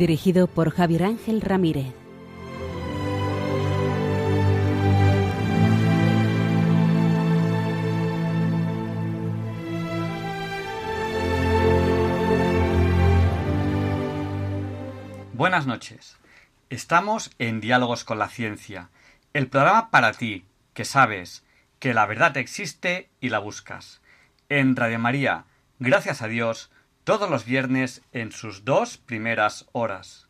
Dirigido por Javier Ángel Ramírez. Buenas noches. Estamos en Diálogos con la Ciencia, el programa para ti, que sabes que la verdad existe y la buscas. En Radio María, gracias a Dios, todos los viernes en sus dos primeras horas.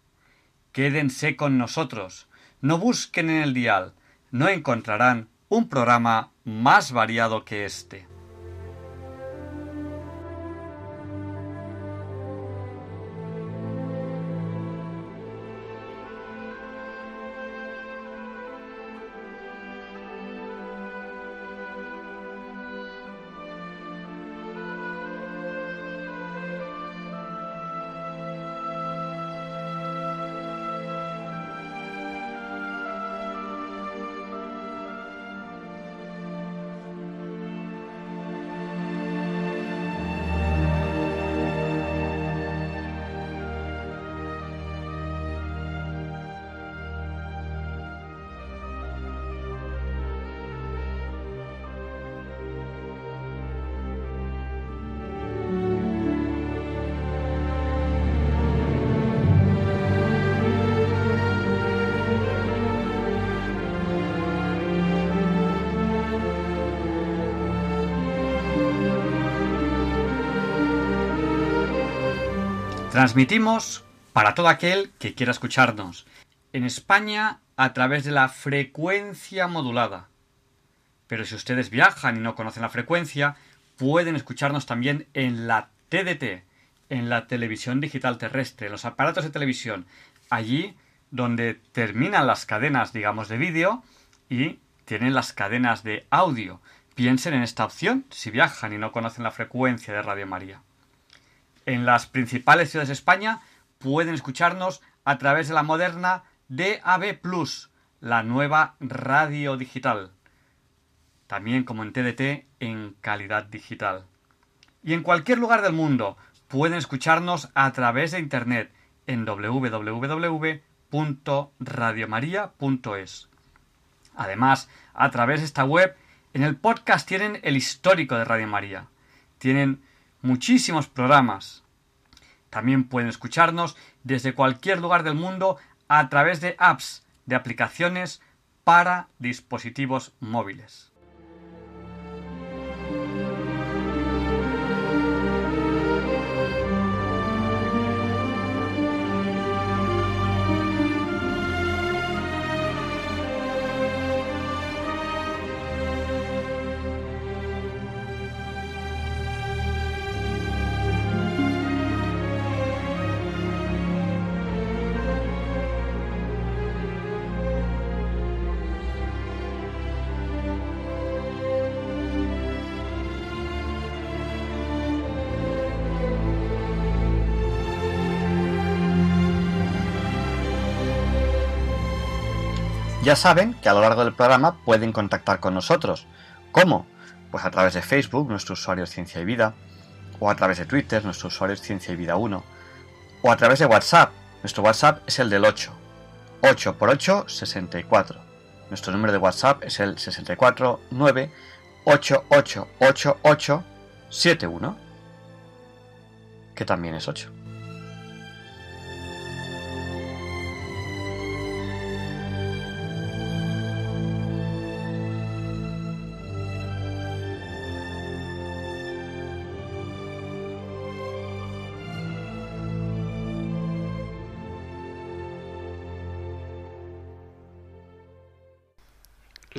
Quédense con nosotros, no busquen en el dial, no encontrarán un programa más variado que este. Transmitimos para todo aquel que quiera escucharnos. En España a través de la frecuencia modulada. Pero si ustedes viajan y no conocen la frecuencia, pueden escucharnos también en la TDT, en la televisión digital terrestre, en los aparatos de televisión, allí donde terminan las cadenas, digamos, de vídeo y tienen las cadenas de audio. Piensen en esta opción si viajan y no conocen la frecuencia de Radio María en las principales ciudades de España pueden escucharnos a través de la moderna DAB Plus, la nueva radio digital. También como en TDT en calidad digital. Y en cualquier lugar del mundo pueden escucharnos a través de internet en www.radiomaria.es. Además, a través de esta web, en el podcast tienen el histórico de Radio María. Tienen muchísimos programas. También pueden escucharnos desde cualquier lugar del mundo a través de apps, de aplicaciones para dispositivos móviles. Ya saben que a lo largo del programa pueden contactar con nosotros. ¿Cómo? Pues a través de Facebook, nuestro usuario es Ciencia y Vida, o a través de Twitter, nuestro usuario es Ciencia y Vida 1, o a través de WhatsApp, nuestro WhatsApp es el del 8, 8 por 8, 64. Nuestro número de WhatsApp es el 649 888871, que también es 8.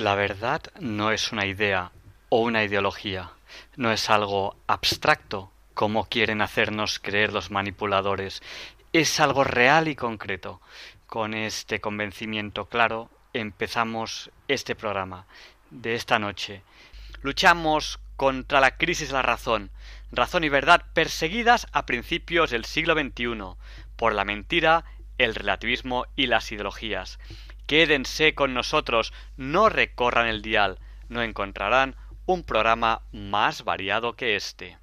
La verdad no es una idea o una ideología, no es algo abstracto como quieren hacernos creer los manipuladores, es algo real y concreto, con este convencimiento claro, empezamos este programa de esta noche. Luchamos contra la crisis de la razón, razón y verdad perseguidas a principios del siglo XXI por la mentira, el relativismo y las ideologías. Quédense con nosotros, no recorran el dial, no encontrarán un programa más variado que este.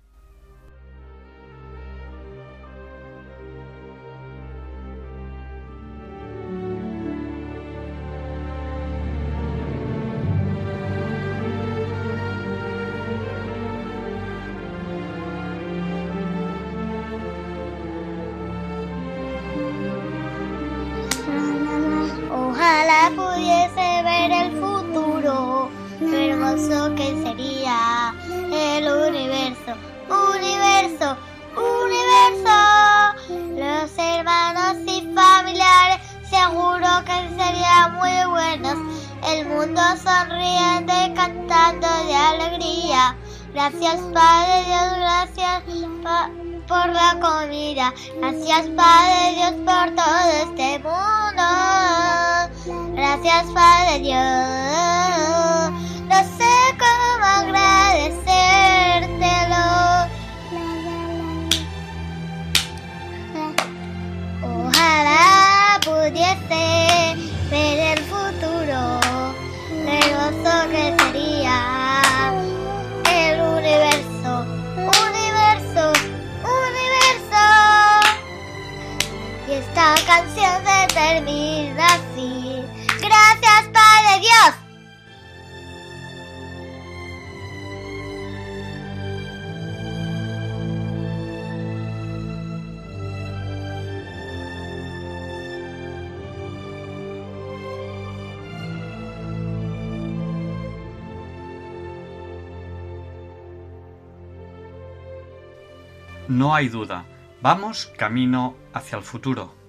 No hay duda, vamos camino hacia el futuro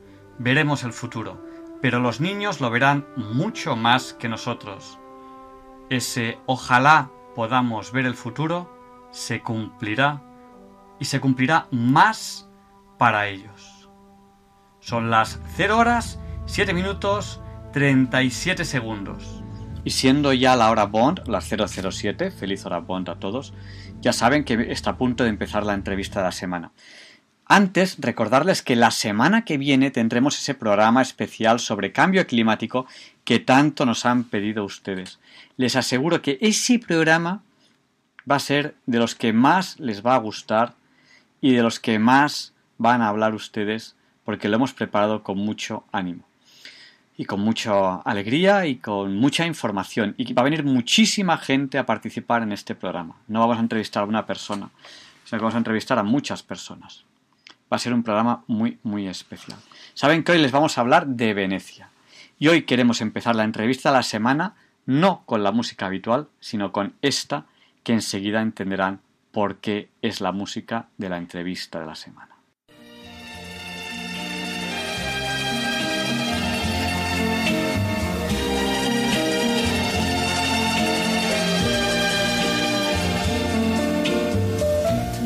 veremos el futuro, pero los niños lo verán mucho más que nosotros. Ese ojalá podamos ver el futuro se cumplirá y se cumplirá más para ellos. Son las 0 horas 7 minutos 37 segundos. Y siendo ya la hora Bond, las 007, feliz hora Bond a todos, ya saben que está a punto de empezar la entrevista de la semana. Antes, recordarles que la semana que viene tendremos ese programa especial sobre cambio climático que tanto nos han pedido ustedes. Les aseguro que ese programa va a ser de los que más les va a gustar y de los que más van a hablar ustedes porque lo hemos preparado con mucho ánimo y con mucha alegría y con mucha información. Y va a venir muchísima gente a participar en este programa. No vamos a entrevistar a una persona, sino que vamos a entrevistar a muchas personas va a ser un programa muy, muy especial. Saben que hoy les vamos a hablar de Venecia. Y hoy queremos empezar la entrevista de la semana no con la música habitual, sino con esta que enseguida entenderán por qué es la música de la entrevista de la semana.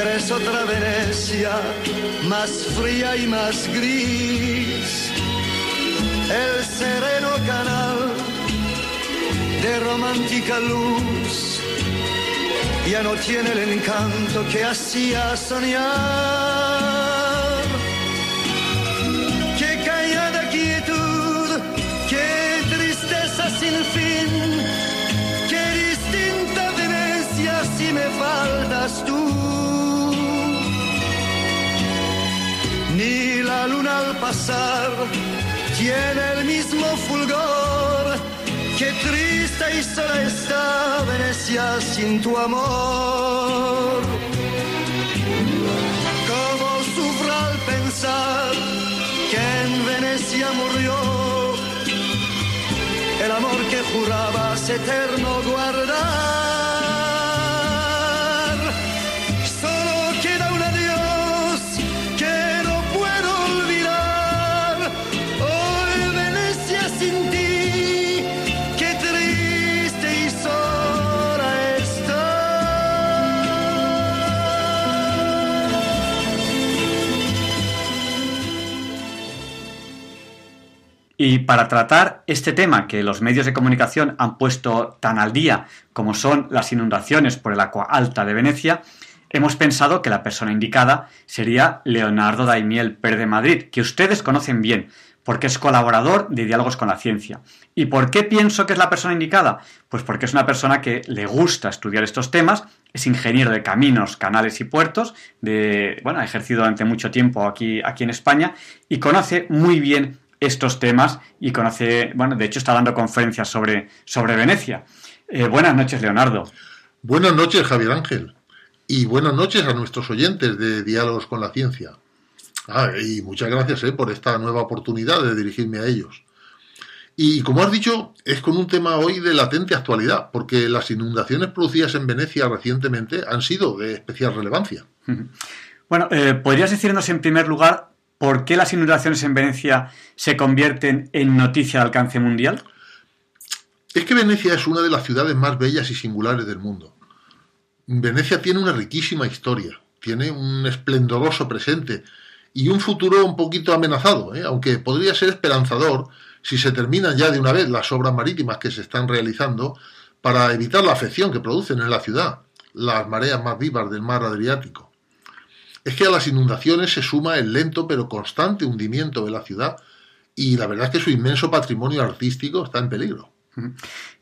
Eres otra Venecia, más fría y más gris. El sereno canal de romántica luz ya no tiene el encanto que hacía soñar. Qué callada quietud, qué tristeza sin fin, qué distinta Venecia si me faltas tú. La luna al pasar tiene el mismo fulgor. Qué triste y sola está Venecia sin tu amor. Cómo sufro al pensar que en Venecia murió el amor que jurabas eterno guardar. Y para tratar este tema que los medios de comunicación han puesto tan al día como son las inundaciones por el agua alta de Venecia, hemos pensado que la persona indicada sería Leonardo Daimiel Pérez de Madrid, que ustedes conocen bien, porque es colaborador de Diálogos con la Ciencia. ¿Y por qué pienso que es la persona indicada? Pues porque es una persona que le gusta estudiar estos temas, es ingeniero de caminos, canales y puertos, de, bueno, ha ejercido durante mucho tiempo aquí, aquí en España y conoce muy bien estos temas y conoce, bueno, de hecho está dando conferencias sobre, sobre Venecia. Eh, buenas noches, Leonardo. Buenas noches, Javier Ángel. Y buenas noches a nuestros oyentes de Diálogos con la Ciencia. Ah, y muchas gracias eh, por esta nueva oportunidad de dirigirme a ellos. Y como has dicho, es con un tema hoy de latente actualidad, porque las inundaciones producidas en Venecia recientemente han sido de especial relevancia. Bueno, eh, ¿podrías decirnos en primer lugar ¿Por qué las inundaciones en Venecia se convierten en noticia de alcance mundial? Es que Venecia es una de las ciudades más bellas y singulares del mundo. Venecia tiene una riquísima historia, tiene un esplendoroso presente y un futuro un poquito amenazado, ¿eh? aunque podría ser esperanzador si se terminan ya de una vez las obras marítimas que se están realizando para evitar la afección que producen en la ciudad, las mareas más vivas del mar Adriático es que a las inundaciones se suma el lento pero constante hundimiento de la ciudad y la verdad es que su inmenso patrimonio artístico está en peligro.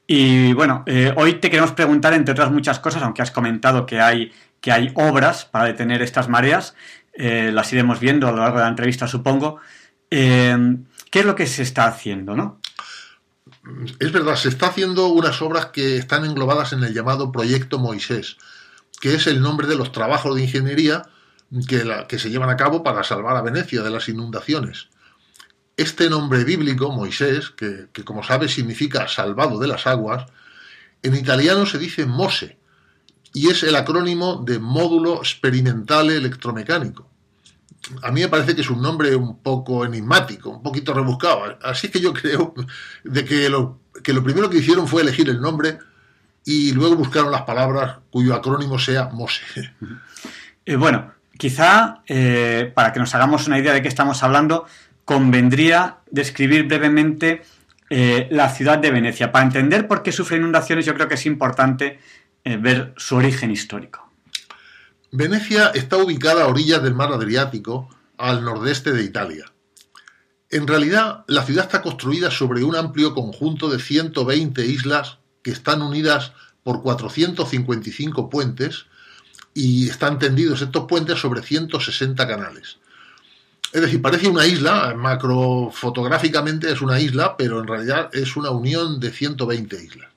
Y bueno, eh, hoy te queremos preguntar, entre otras muchas cosas, aunque has comentado que hay, que hay obras para detener estas mareas, eh, las iremos viendo a lo largo de la entrevista, supongo. Eh, ¿Qué es lo que se está haciendo, no? Es verdad, se está haciendo unas obras que están englobadas en el llamado Proyecto Moisés, que es el nombre de los trabajos de ingeniería que, se llevan a cabo para salvar a Venecia de las inundaciones. Este nombre bíblico, Moisés, que, como sabes significa salvado de las aguas, en italiano se dice MOSE, y es el acrónimo de Módulo Experimentale Electromecánico. A mí me parece que es un nombre un poco enigmático, un poquito rebuscado. Así que yo creo de que lo, que lo primero que hicieron fue elegir el nombre y luego buscaron las palabras cuyo acrónimo sea MOSE. Eh, bueno, Quizá, eh, para que nos hagamos una idea de qué estamos hablando, convendría describir brevemente eh, la ciudad de Venecia. Para entender por qué sufre inundaciones, yo creo que es importante eh, ver su origen histórico. Venecia está ubicada a orillas del mar Adriático, al nordeste de Italia. En realidad, la ciudad está construida sobre un amplio conjunto de 120 islas que están unidas por 455 puentes y están tendidos estos puentes sobre 160 canales. Es decir, parece una isla, macrofotográficamente es una isla, pero en realidad es una unión de 120 islas.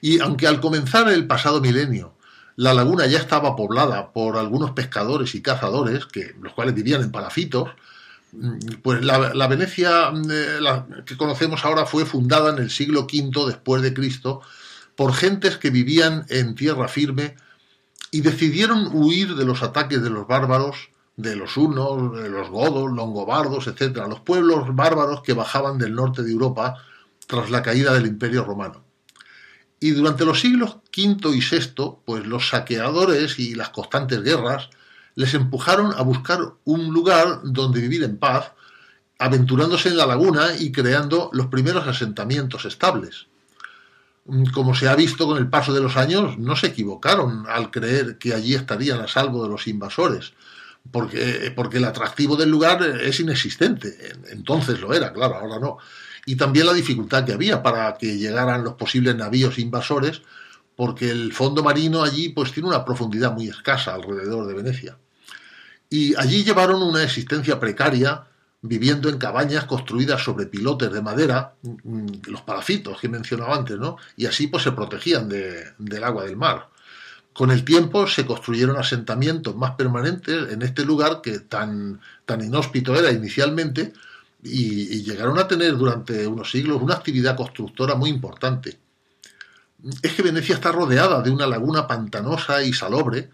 Y aunque al comenzar el pasado milenio la laguna ya estaba poblada por algunos pescadores y cazadores, que, los cuales vivían en palafitos, pues la, Venecia eh, que conocemos ahora fue fundada en el siglo V después de Cristo por gentes que vivían en tierra firme y decidieron huir de los ataques de los bárbaros, de los hunos, de los godos, longobardos, etc., los pueblos bárbaros que bajaban del norte de Europa tras la caída del Imperio Romano. Y durante los siglos V y VI, pues los saqueadores y las constantes guerras les empujaron a buscar un lugar donde vivir en paz, aventurándose en la laguna y creando los primeros asentamientos estables. Como se ha visto con el paso de los años, no se equivocaron al creer que allí estarían a salvo de los invasores, porque, porque el atractivo del lugar es inexistente. Entonces lo era, claro, ahora no. Y también la dificultad que había para que llegaran los posibles navíos invasores, porque el fondo marino allí pues tiene una profundidad muy escasa alrededor de Venecia. Y allí llevaron una existencia precaria viviendo en cabañas construidas sobre pilotes de madera, mm, los parafitos que mencionaba antes, ¿no? Y así pues se protegían del agua del mar. Con el tiempo se construyeron asentamientos más permanentes en este lugar que tan, tan inhóspito era inicialmente y, llegaron a tener durante unos siglos una actividad constructora muy importante. Es que Venecia está rodeada de una laguna pantanosa y salobre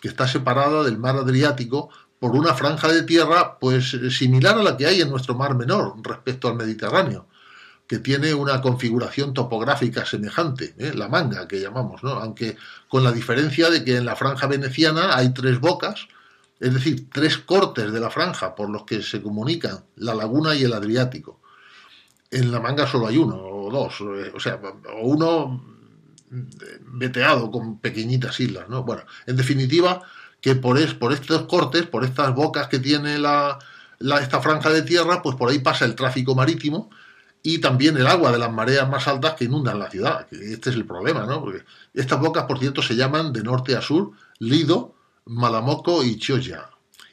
que está separada del mar Adriático por una franja de tierra pues similar a la que hay en nuestro mar menor respecto al Mediterráneo, que tiene una configuración topográfica semejante, ¿eh? la manga que llamamos, ¿no? aunque con la diferencia de que en la franja veneciana hay tres bocas, es decir, tres cortes de la franja por los que se comunican la laguna y el Adriático. En la manga solo hay uno o dos, eh, o sea, o uno veteado con pequeñitas islas, ¿no? Bueno, en definitiva, que por, es, por estos cortes, por estas bocas que tiene la, esta franja de tierra, pues por ahí pasa el tráfico marítimo y también el agua de las mareas más altas que inundan la ciudad. Este es el problema, ¿no? Porque estas bocas, por cierto, se llaman de norte a sur Lido, Malamoco y Chioya.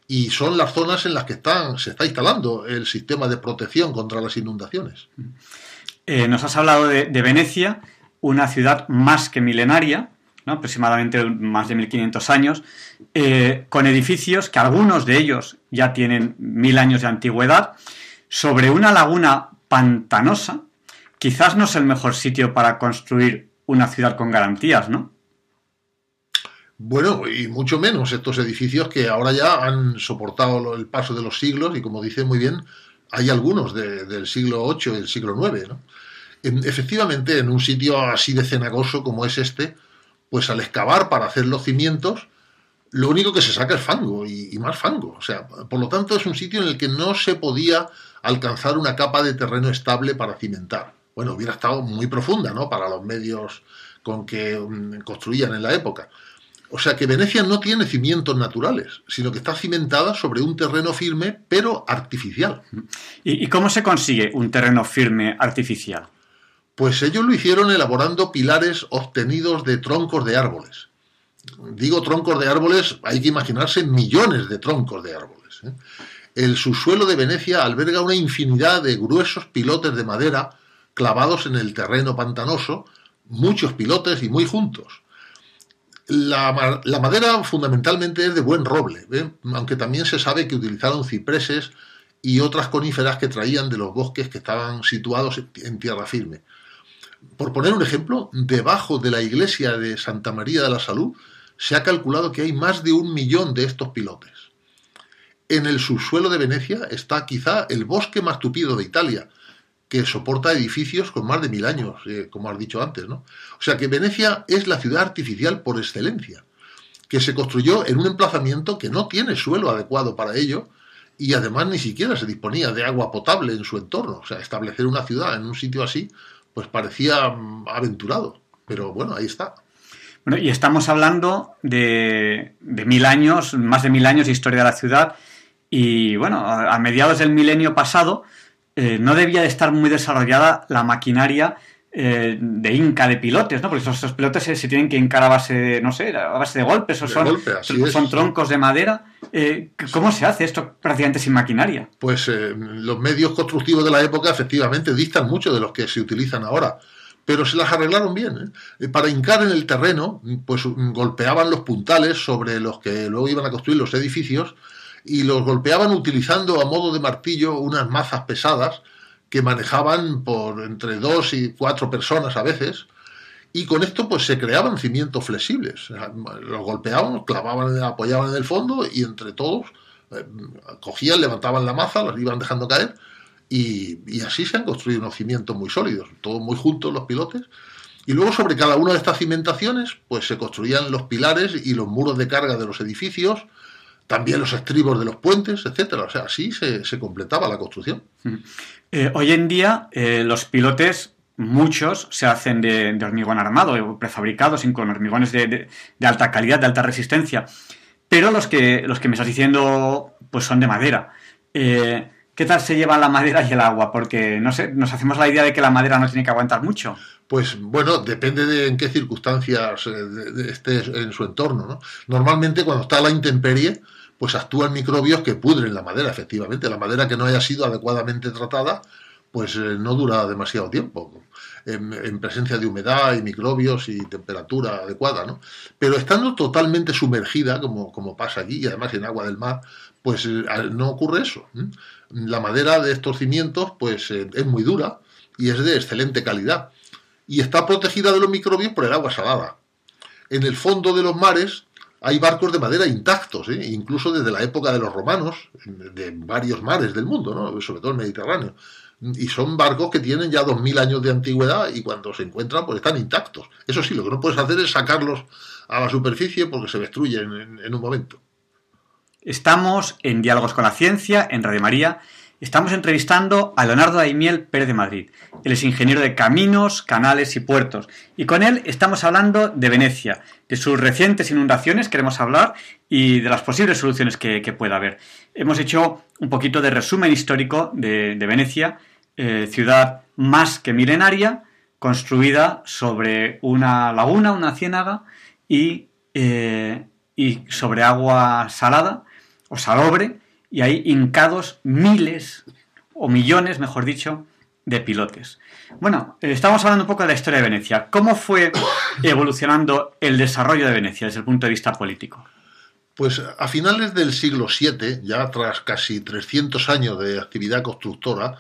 Y son las zonas en las que se está instalando el sistema de protección contra las inundaciones. Eh, nos has hablado de, Venecia, una ciudad más que milenaria, aproximadamente más de 1500 años, eh, con edificios que algunos de ellos ya tienen mil años de antigüedad, sobre una laguna pantanosa, quizás no es el mejor sitio para construir una ciudad con garantías, ¿no? Bueno, y mucho menos estos edificios que ahora ya han soportado el paso de los siglos y como dice muy bien, hay algunos del siglo VIII y del siglo IX. ¿no? Efectivamente, en un sitio así de cenagoso como es este, pues al excavar para hacer los cimientos, lo único que se saca es fango y, más fango. O sea, por lo tanto es un sitio en el que no se podía alcanzar una capa de terreno estable para cimentar. Bueno, hubiera estado muy profunda, ¿no? Para los medios con que mm, construían en la época. O sea que Venecia no tiene cimientos naturales, sino que está cimentada sobre un terreno firme, pero artificial. ¿Y, cómo se consigue un terreno firme artificial? Pues ellos lo hicieron elaborando pilares obtenidos de troncos de árboles. Digo troncos de árboles, hay que imaginarse millones de troncos de árboles. ¿eh? El subsuelo de Venecia alberga una infinidad de gruesos pilotes de madera clavados en el terreno pantanoso, muchos pilotes y muy juntos. La, madera fundamentalmente es de buen roble, aunque también se sabe que utilizaron cipreses y otras coníferas que traían de los bosques que estaban situados en tierra firme. Por poner un ejemplo, debajo de la iglesia de Santa María de la Salud se ha calculado que hay más de un millón de estos pilotes. En el subsuelo de Venecia está quizá el bosque más tupido de Italia, que soporta edificios con más de mil años, eh, como has dicho antes, ¿no? O sea que Venecia es la ciudad artificial por excelencia, que se construyó en un emplazamiento que no tiene suelo adecuado para ello y además ni siquiera se disponía de agua potable en su entorno. O sea, establecer una ciudad en un sitio así, pues parecía mm, aventurado. Pero bueno, ahí está. Bueno, y estamos hablando de, de mil años, más de mil años de historia de la ciudad. Y bueno, a mediados del milenio pasado, eh, no debía de estar muy desarrollada la maquinaria eh, de inca de pilotes, ¿no? Porque esos, pilotes se, tienen que hincar a base de, no sé, a base de golpes, o son, son troncos de madera. Eh, ¿Cómo se hace esto prácticamente sin maquinaria? Pues los medios constructivos de la época efectivamente distan mucho de los que se utilizan ahora pero se las arreglaron bien. Para hincar en el terreno, pues golpeaban los puntales sobre los que luego iban a construir los edificios y los golpeaban utilizando a modo de martillo unas mazas pesadas que manejaban por entre dos y cuatro personas a veces, y con esto pues se creaban cimientos flexibles. Los golpeaban, clavaban, apoyaban en el fondo y entre todos eh, cogían, levantaban la maza, las iban dejando caer y, y, así se han construido unos cimientos muy sólidos, todos muy juntos los pilotes. Y luego sobre cada una de estas cimentaciones pues se construían los pilares y los muros de carga de los edificios, también los estribos de los puentes, etcétera. O sea, así se, completaba la construcción. Eh, hoy en día, eh, los pilotes, muchos, se hacen de, hormigón armado, prefabricados, con hormigones de, alta calidad, de alta resistencia. Pero los que, los que me estás diciendo, pues son de madera. Eh, ¿Qué tal se lleva la madera y el agua? Porque, no sé, nos hacemos la idea de que la madera no tiene que aguantar mucho. Pues bueno, depende de en qué circunstancias esté en su entorno. ¿no? Normalmente cuando está la intemperie, pues actúan microbios que pudren la madera, efectivamente. La madera que no haya sido adecuadamente tratada, pues eh, no dura demasiado tiempo. En, presencia de humedad y microbios y temperatura adecuada, ¿no? Pero estando totalmente sumergida, como, como pasa aquí, y además en agua del mar, pues eh, no ocurre eso. La madera de estos cimientos, pues eh, es muy dura y es de excelente calidad. Y está protegida de los microbios por el agua salada. En el fondo de los mares hay barcos de madera intactos, ¿eh? incluso desde la época de los romanos, de varios mares del mundo, ¿no? sobre todo el Mediterráneo. Y son barcos que tienen ya 2.000 años de antigüedad y cuando se encuentran pues están intactos. Eso sí, lo que no puedes hacer es sacarlos a la superficie porque se destruyen en un momento. Estamos en Diálogos con la Ciencia, en Radio María. Estamos entrevistando a Leonardo Daimiel Pérez de Madrid. Él es ingeniero de caminos, canales y puertos. Y con él estamos hablando de Venecia, de sus recientes inundaciones, queremos hablar, y de las posibles soluciones que, pueda haber. Hemos hecho un poquito de resumen histórico de, Venecia, eh, ciudad más que milenaria, construida sobre una laguna, una ciénaga, y, eh, y sobre agua salada o salobre, y hay hincados miles o millones, mejor dicho, de pilotes. Bueno, eh, estamos hablando un poco de la historia de Venecia. ¿Cómo fue evolucionando el desarrollo de Venecia desde el punto de vista político? Pues a finales del siglo VII, ya tras casi 300 años de actividad constructora,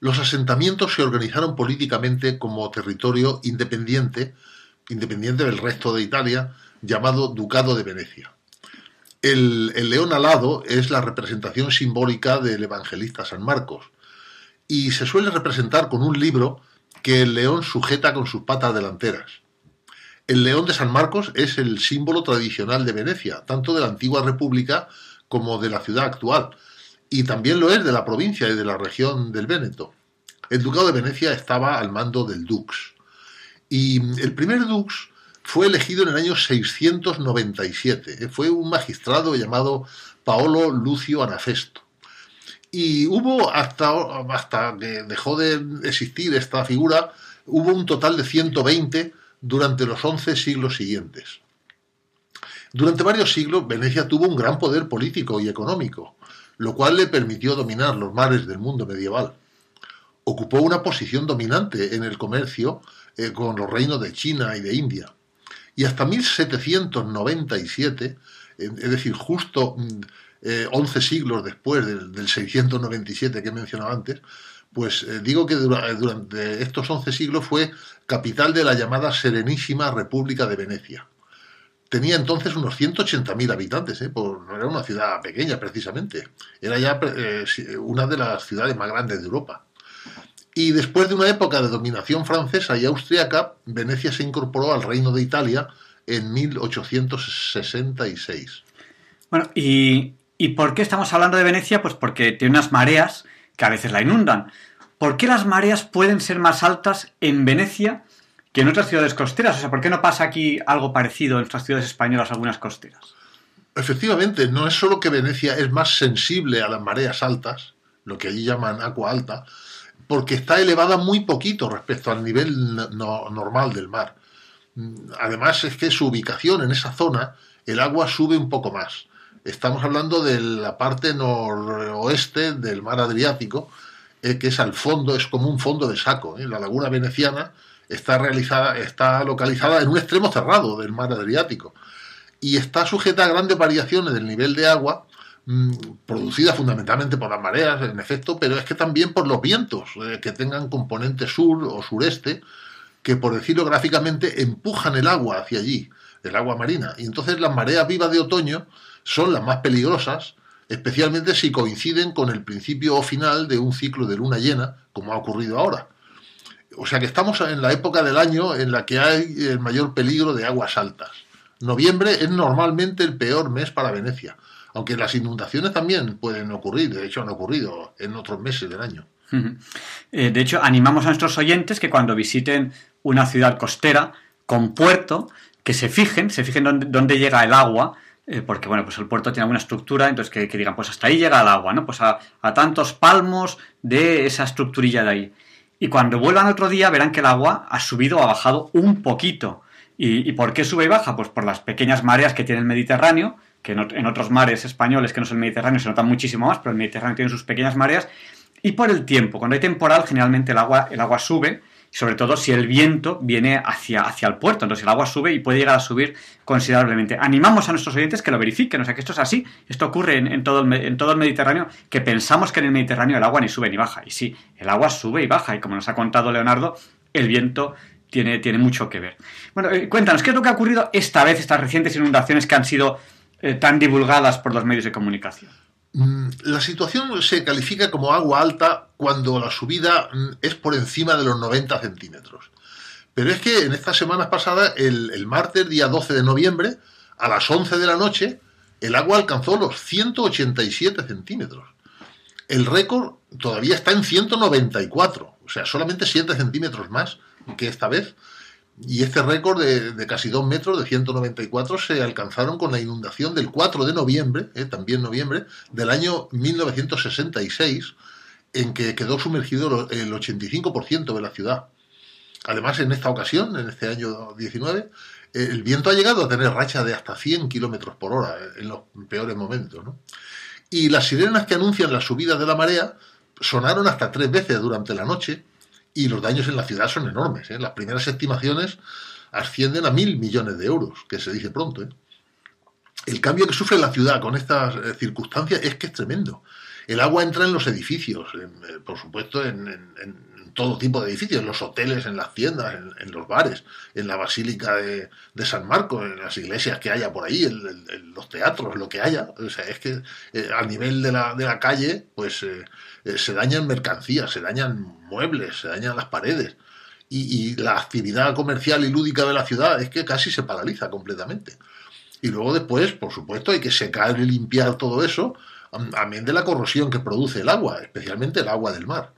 los asentamientos se organizaron políticamente como territorio independiente, independiente del resto de Italia, llamado Ducado de Venecia. El, león alado es la representación simbólica del evangelista San Marcos y se suele representar con un libro que el león sujeta con sus patas delanteras. El león de San Marcos es el símbolo tradicional de Venecia, tanto de la antigua república como de la ciudad actual, y también lo es de la provincia y de la región del Véneto. El ducado de Venecia estaba al mando del dux. Y el primer dux fue elegido en el año 697. Fue un magistrado llamado Paolo Lucio Anafesto. Y hubo, hasta, hasta que dejó de existir esta figura, hubo un total de 120 durante los 11 siglos siguientes. Durante varios siglos, Venecia tuvo un gran poder político y económico, lo cual le permitió dominar los mares del mundo medieval. Ocupó una posición dominante en el comercio eh, con los reinos de China y de India y hasta 1797, es decir, justo 11 mm, eh, siglos después del, 697 que he mencionado antes, pues eh, digo que durante estos 11 siglos fue capital de la llamada Serenísima República de Venecia. Tenía entonces unos 180.000 habitantes, ¿eh? no era una ciudad pequeña precisamente, era ya una de las ciudades más grandes de Europa. Y después de una época de dominación francesa y austriaca, Venecia se incorporó al Reino de Italia en 1866. Bueno, ¿y, por qué estamos hablando de Venecia? Pues porque tiene unas mareas que a veces la inundan. ¿Por qué las mareas pueden ser más altas en Venecia que en otras ciudades costeras? O sea, ¿por qué no pasa aquí algo parecido en otras ciudades españolas, algunas costeras? Efectivamente, no es solo que Venecia es más sensible a las mareas altas, lo que allí llaman agua alta, porque está elevada muy poquito respecto al nivel normal del mar. Además es que su ubicación en esa zona, el agua sube un poco más. Estamos hablando de la parte noroeste del mar Adriático, eh, que es al fondo, es como un fondo de saco. ¿eh? La laguna veneciana está, realizada, está localizada en un extremo cerrado del mar Adriático y está sujeta a grandes variaciones del nivel de agua producida fundamentalmente por las mareas, en efecto, pero es que también por los vientos, eh, que tengan componente sur o sureste, que por decirlo gráficamente empujan el agua hacia allí, el agua marina. Y entonces las mareas vivas de otoño son las más peligrosas, especialmente si coinciden con el principio o final de un ciclo de luna llena, como ha ocurrido ahora. O sea que estamos en la época del año en la que hay el mayor peligro de aguas altas. Noviembre es normalmente el peor mes para Venecia, aunque las inundaciones también pueden ocurrir, de hecho han ocurrido en otros meses del año. Eh, de hecho, animamos a nuestros oyentes que cuando visiten una ciudad costera con puerto, que se fijen, se fijen dónde, llega el agua, eh, porque bueno, pues el puerto tiene alguna estructura, entonces que, digan, pues hasta ahí llega el agua, ¿no? Pues a, tantos palmos de esa estructurilla de ahí. Y cuando vuelvan otro día verán que el agua ha subido o ha bajado un poquito. ¿Y, ¿Y por qué sube y baja? Pues por las pequeñas mareas que tiene el Mediterráneo, que en, otros mares españoles que no son el Mediterráneo se notan muchísimo más, pero el Mediterráneo tiene sus pequeñas mareas, y por el tiempo. Cuando hay temporal, generalmente el agua, el agua sube, sobre todo si el viento viene hacia, hacia el puerto. Entonces el agua sube y puede llegar a subir considerablemente. Animamos a nuestros oyentes que lo verifiquen, o sea que esto es así, esto ocurre en, todo, el, en todo el Mediterráneo, que pensamos que en el Mediterráneo el agua ni sube ni baja. Y sí, el agua sube y baja, y como nos ha contado Leonardo, el viento tiene, tiene mucho que ver. Bueno, eh, cuéntanos, ¿qué es lo que ha ocurrido esta vez, estas recientes inundaciones que han sido eh, tan divulgadas por los medios de comunicación? Mm, la situación se califica como agua alta cuando la subida mm, es por encima de los 90 centímetros. Pero es que en estas semanas pasadas, el, el, martes, día 12 de noviembre, a las 11 de la noche, el agua alcanzó los 187 centímetros. El récord todavía está en 194, o sea, solamente 7 centímetros más que esta vez. Y este récord de, casi 2 metros, de 194, se alcanzaron con la inundación del 4 de noviembre, eh, también noviembre, del año 1966, en que quedó sumergido el 85% de la ciudad. Además, en esta ocasión, en este año 19, el viento ha llegado a tener racha de hasta 100 kilómetros por hora eh, en los peores momentos. Y las sirenas que anuncian la subida de la marea sonaron hasta tres veces durante la noche y los daños en la ciudad son enormes. ¿eh? Las primeras estimaciones ascienden a mil millones de euros, que se dice pronto. ¿eh? El cambio que sufre la ciudad con estas eh, circunstancias es que es tremendo. El agua entra en los edificios, por supuesto, en, todo tipo de edificios, en los hoteles, en las tiendas, en, los bares, en la Basílica de, San Marcos, en las iglesias que haya por ahí, en, los teatros, lo que haya. O sea, es que eh, nivel de la, de la calle, pues eh, eh, se dañan mercancías, se dañan muebles, se dañan las paredes. Y, la actividad comercial y lúdica de la ciudad es que casi se paraliza completamente. Y luego después, por supuesto, hay que secar y limpiar todo eso, amén de la corrosión que produce el agua, especialmente el agua del mar.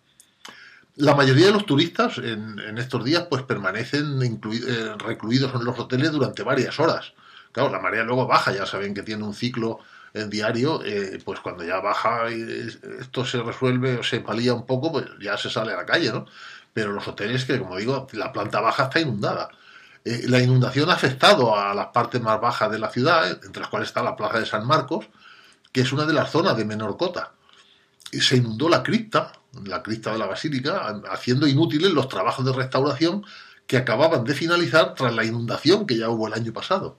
La mayoría de los turistas en, estos días pues permanecen eh, recluidos en los hoteles durante varias horas. Claro, la marea luego baja, ya saben que tiene un ciclo en diario, eh, pues cuando ya baja esto se resuelve o se palía un poco, pues ya se sale a la calle, ¿no? Pero los hoteles que, como digo, la planta baja está inundada. Eh, la inundación ha afectado a las partes más bajas de la ciudad, entre las cuales está la Plaza de San Marcos, que es una de las zonas de menor cota. Y se inundó la cripta, la cripta de la basílica, haciendo inútiles los trabajos de restauración que acababan de finalizar tras la inundación que ya hubo el año pasado.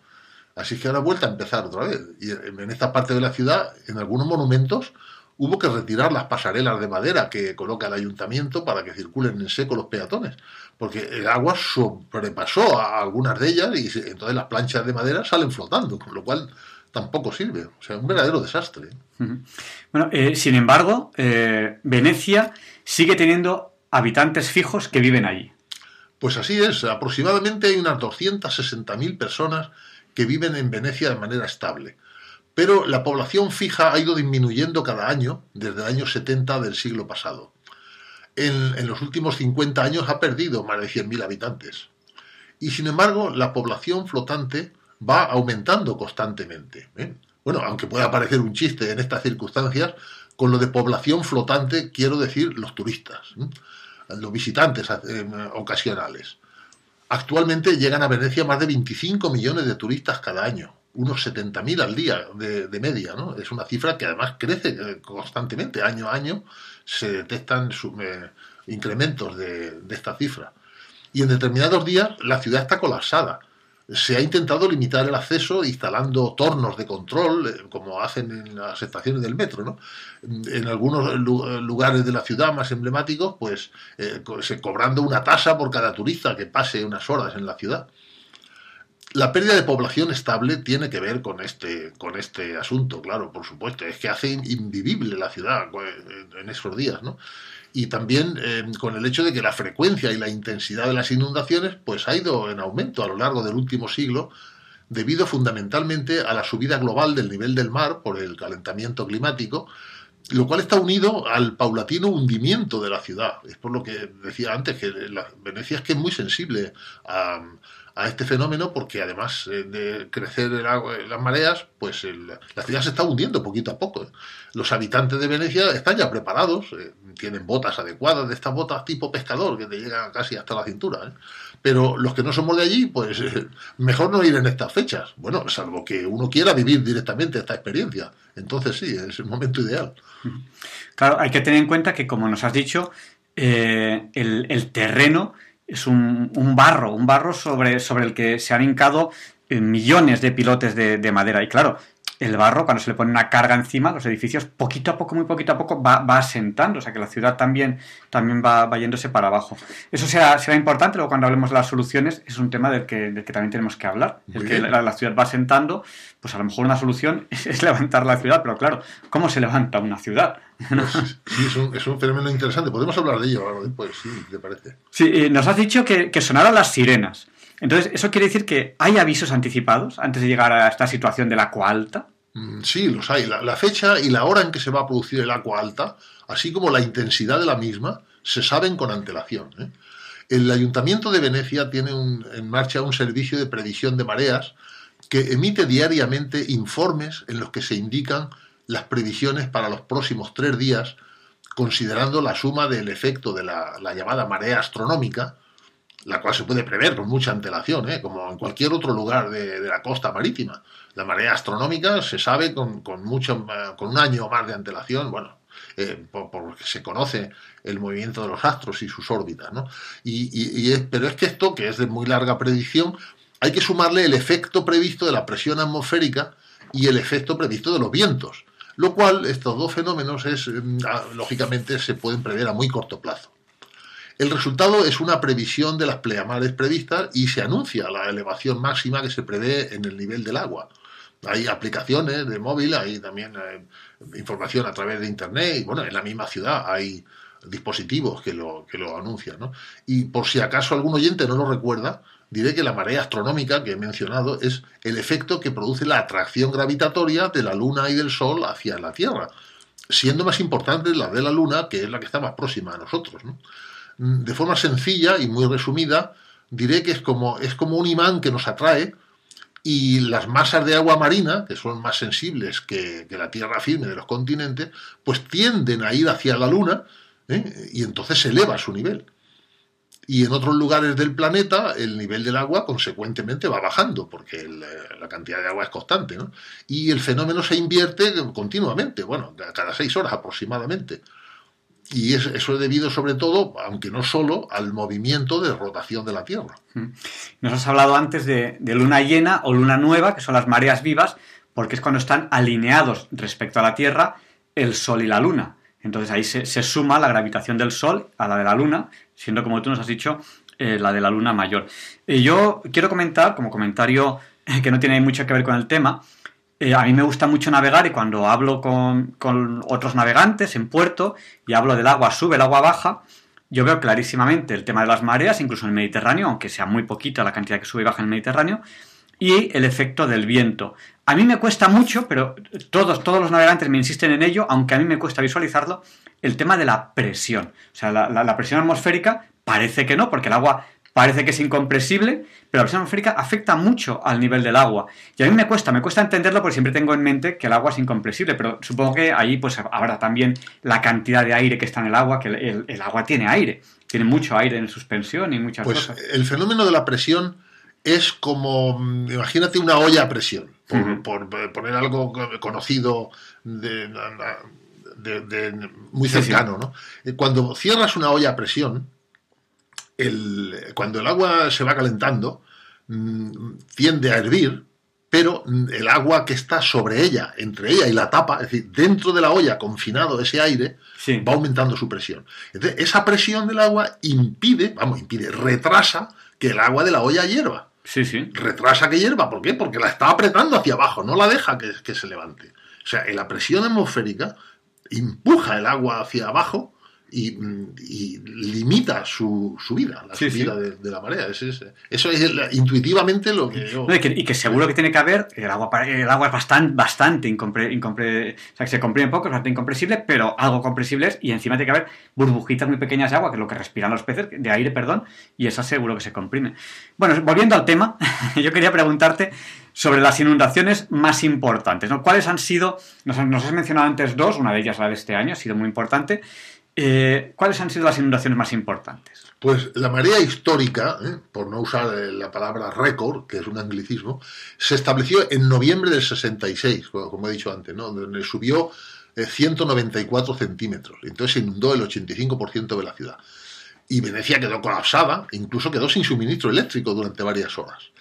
Así que ahora vuelta a empezar otra vez. Y en esta parte de la ciudad, en algunos monumentos, hubo que retirar las pasarelas de madera que coloca el ayuntamiento para que circulen en seco los peatones, porque el agua sobrepasó a algunas de ellas y entonces las planchas de madera salen flotando, con lo cual tampoco sirve. O sea, un verdadero desastre. Bueno, eh, sin embargo, eh, Venecia sigue teniendo habitantes fijos que viven allí. Pues así es, aproximadamente hay unas 260.000 personas que viven en Venecia de manera estable. Pero la población fija ha ido disminuyendo cada año desde el año 70 del siglo pasado. En, los últimos 50 años ha perdido más de 100.000 habitantes. Y sin embargo, la población flotante va aumentando constantemente. ¿eh? Bueno, aunque pueda parecer un chiste en estas circunstancias, con lo de población flotante quiero decir los turistas, ¿eh? los visitantes eh, ocasionales. Actualmente llegan a Venecia más de 25 millones de turistas cada año, unos 70.000 al día de, media. ¿no? Es una cifra que además crece constantemente, año a año se detectan incrementos de esta cifra. Y en determinados días la ciudad está colapsada se ha intentado limitar el acceso instalando tornos de control, eh, como hacen en las estaciones del metro. ¿no? En algunos lugares de la ciudad más emblemáticos, pues eh, cobrando una tasa por cada turista que pase unas horas en la ciudad. La pérdida de población estable tiene que ver con este, con este asunto, claro, por supuesto. Es que hace invivible la ciudad en esos días, ¿no? Y también eh, con el hecho de que la frecuencia y la intensidad de las inundaciones pues ha ido en aumento a lo largo del último siglo debido fundamentalmente a la subida global del nivel del mar por el calentamiento climático, lo cual está unido al paulatino hundimiento de la ciudad. Es por lo que decía antes que la Venecia es que es muy sensible a, este fenómeno porque además eh, de crecer el agua, las mareas, pues el- la ciudad se está hundiendo poquito a poco. Los habitantes de Venecia están ya preparados, eh, tienen botas adecuadas, de estas botas tipo pescador que te llegan casi hasta la cintura. ¿eh? Pero los que no somos de allí, pues mejor no ir en estas fechas. Bueno, salvo que uno quiera vivir directamente esta experiencia. Entonces sí, es el momento ideal. Claro, hay que tener en cuenta que, como nos has dicho, eh, el, terreno es un, barro, un barro sobre, el que se han hincado eh, millones de pilotes de madera. Y claro, el barro, cuando se le pone una carga encima, los edificios, poquito a poco, muy poquito a poco, va, va asentando. O sea que la ciudad también, también va, va yéndose para abajo. Eso será, será importante. Luego, cuando hablemos de las soluciones, es un tema del que, del que también tenemos que hablar. Muy es que la, la ciudad va asentando, pues a lo mejor una solución es levantar la ciudad, pero claro, ¿cómo se levanta una ciudad? Sí, es un, es un fenómeno interesante. Podemos hablar de ello después, sí, ¿te parece? Sí, eh, nos has dicho que, que sonaron las sirenas. Entonces, ¿eso quiere decir que hay avisos anticipados antes de llegar a esta situación del agua alta? Mm, Sí, los hay. La, fecha y la hora en que se va a producir el agua alta, así como la intensidad de la misma, se saben con antelación. ¿eh? El Ayuntamiento de Venecia tiene un- en marcha un servicio de previsión de mareas que emite diariamente informes en los que se indican las previsiones para los próximos tres días, considerando la suma del efecto de la llamada marea astronómica, la cual se puede prever con mucha antelación, ¿eh? como en cualquier otro lugar de, de la costa marítima. La marea astronómica se sabe con, con mucho, eh, con un año o más de antelación, bueno, eh, por- porque se conoce el movimiento de los astros y sus órbitas, ¿no? Y, y- y es- pero es que esto, que es de muy larga predicción, hay que sumarle el efecto previsto de la presión atmosférica y el efecto previsto de los vientos, lo cual estos dos fenómenos es, mm, ah, lógicamente se pueden prever a muy corto plazo. El resultado es una previsión de las pleamales previstas y se anuncia la elevación máxima que se prevé en el nivel del agua. Hay aplicaciones de móvil, hay también eh, información a través de Internet y bueno, en la misma ciudad hay dispositivos que lo, que lo anuncian. ¿no? Y por si acaso algún oyente no lo recuerda, diré que la marea astronómica que he mencionado es el efecto que produce la atracción gravitatoria de la Luna y del Sol hacia la Tierra, siendo más importante la de la Luna, que es la que está más próxima a nosotros. ¿no? Mm, De forma sencilla y muy resumida, diré que es como, es como un imán que nos atrae y las masas de agua marina, que son más sensibles que, que la tierra firme de los continentes, pues tienden a ir hacia la Luna ¿eh? y entonces se eleva su nivel. Y en otros lugares del planeta el nivel del agua consecuentemente va bajando, porque eh, la cantidad de agua es constante. ¿no? Y el fenómeno se invierte continuamente, bueno, cada seis horas aproximadamente. Y es- eso es debido sobre todo, aunque no solo, al movimiento de rotación de la Tierra. Nos has hablado antes de, luna llena o luna nueva, que son las mareas vivas, porque es cuando están alineados respecto a la Tierra el Sol y la Luna. Entonces ahí se, se suma la gravitación del Sol a la de la Luna, siendo como tú nos has dicho, eh, la de la Luna mayor. Eh, yo quiero comentar, como comentario eh, que no tiene mucho que ver con el tema, eh, a mí me gusta mucho navegar y cuando hablo con, con otros navegantes en puerto y hablo del agua sube, el agua baja, yo veo clarísimamente el tema de las mareas, incluso en el Mediterráneo, aunque sea muy poquita la cantidad que sube y baja en el Mediterráneo, y el efecto del viento. A mí me cuesta mucho, pero todos, todos los navegantes me insisten en ello, aunque a mí me cuesta visualizarlo, el tema de la presión. O sea, la, la- la presión atmosférica parece que no, porque el agua parece que es incompresible, pero la presión atmosférica afecta mucho al nivel del agua. Y a mí me cuesta, me cuesta entenderlo porque siempre tengo en mente que el agua es incompresible, pero supongo que ahí pues habrá también la cantidad de aire que está en el agua, que el, el- el agua tiene aire, tiene mucho aire en suspensión y muchas Pues cosas. el fenómeno de la presión es como, imagínate una olla a presión, por, poner algo co- conocido de, de- de- muy Sí, sí. cercano. ¿no? Cuando cierras una olla a presión, el- cuando el agua se va calentando, mm, tiende a hervir, pero mm, el agua que está sobre ella, entre ella y la tapa, es decir, dentro de la olla confinado ese aire, Sí. va aumentando su presión. Entonces, esa presión del agua impide, vamos, impide, retrasa que el agua de la olla hierva. Sí, sí. Retrasa que hierva, ¿por qué? Porque la está apretando hacia abajo, no la deja que, que se levante. O sea, la presión atmosférica empuja el agua hacia abajo y, y limita su, su vida, la Sí, subida sí. de, de la marea. Es- es- eso es la- intuitivamente lo que yo... No, y, que, y que seguro que tiene que haber, el agua, el agua es bastante, bastante incompre, incompre- o sea, que se comprime poco, es bastante incompresible, pero algo compresible es, y encima tiene que haber burbujitas muy pequeñas de agua, que es lo que respiran los peces, de aire, perdón, y eso seguro que se comprime. Bueno, volviendo al tema, yo quería preguntarte sobre las inundaciones más importantes, ¿no? ¿Cuáles han sido, nos, nos has mencionado antes dos, una de ellas la de este año, ha sido muy importante, eh, ¿cuáles han sido las inundaciones más importantes? Pues la marea histórica, ¿eh? por no usar eh, la palabra récord, que es un anglicismo, se estableció en noviembre del 66, como he dicho antes, ¿no? donde subió eh, 194 centímetros. Entonces se inundó el 85% de la ciudad. Y Venecia quedó colapsada, incluso quedó sin suministro eléctrico durante varias horas.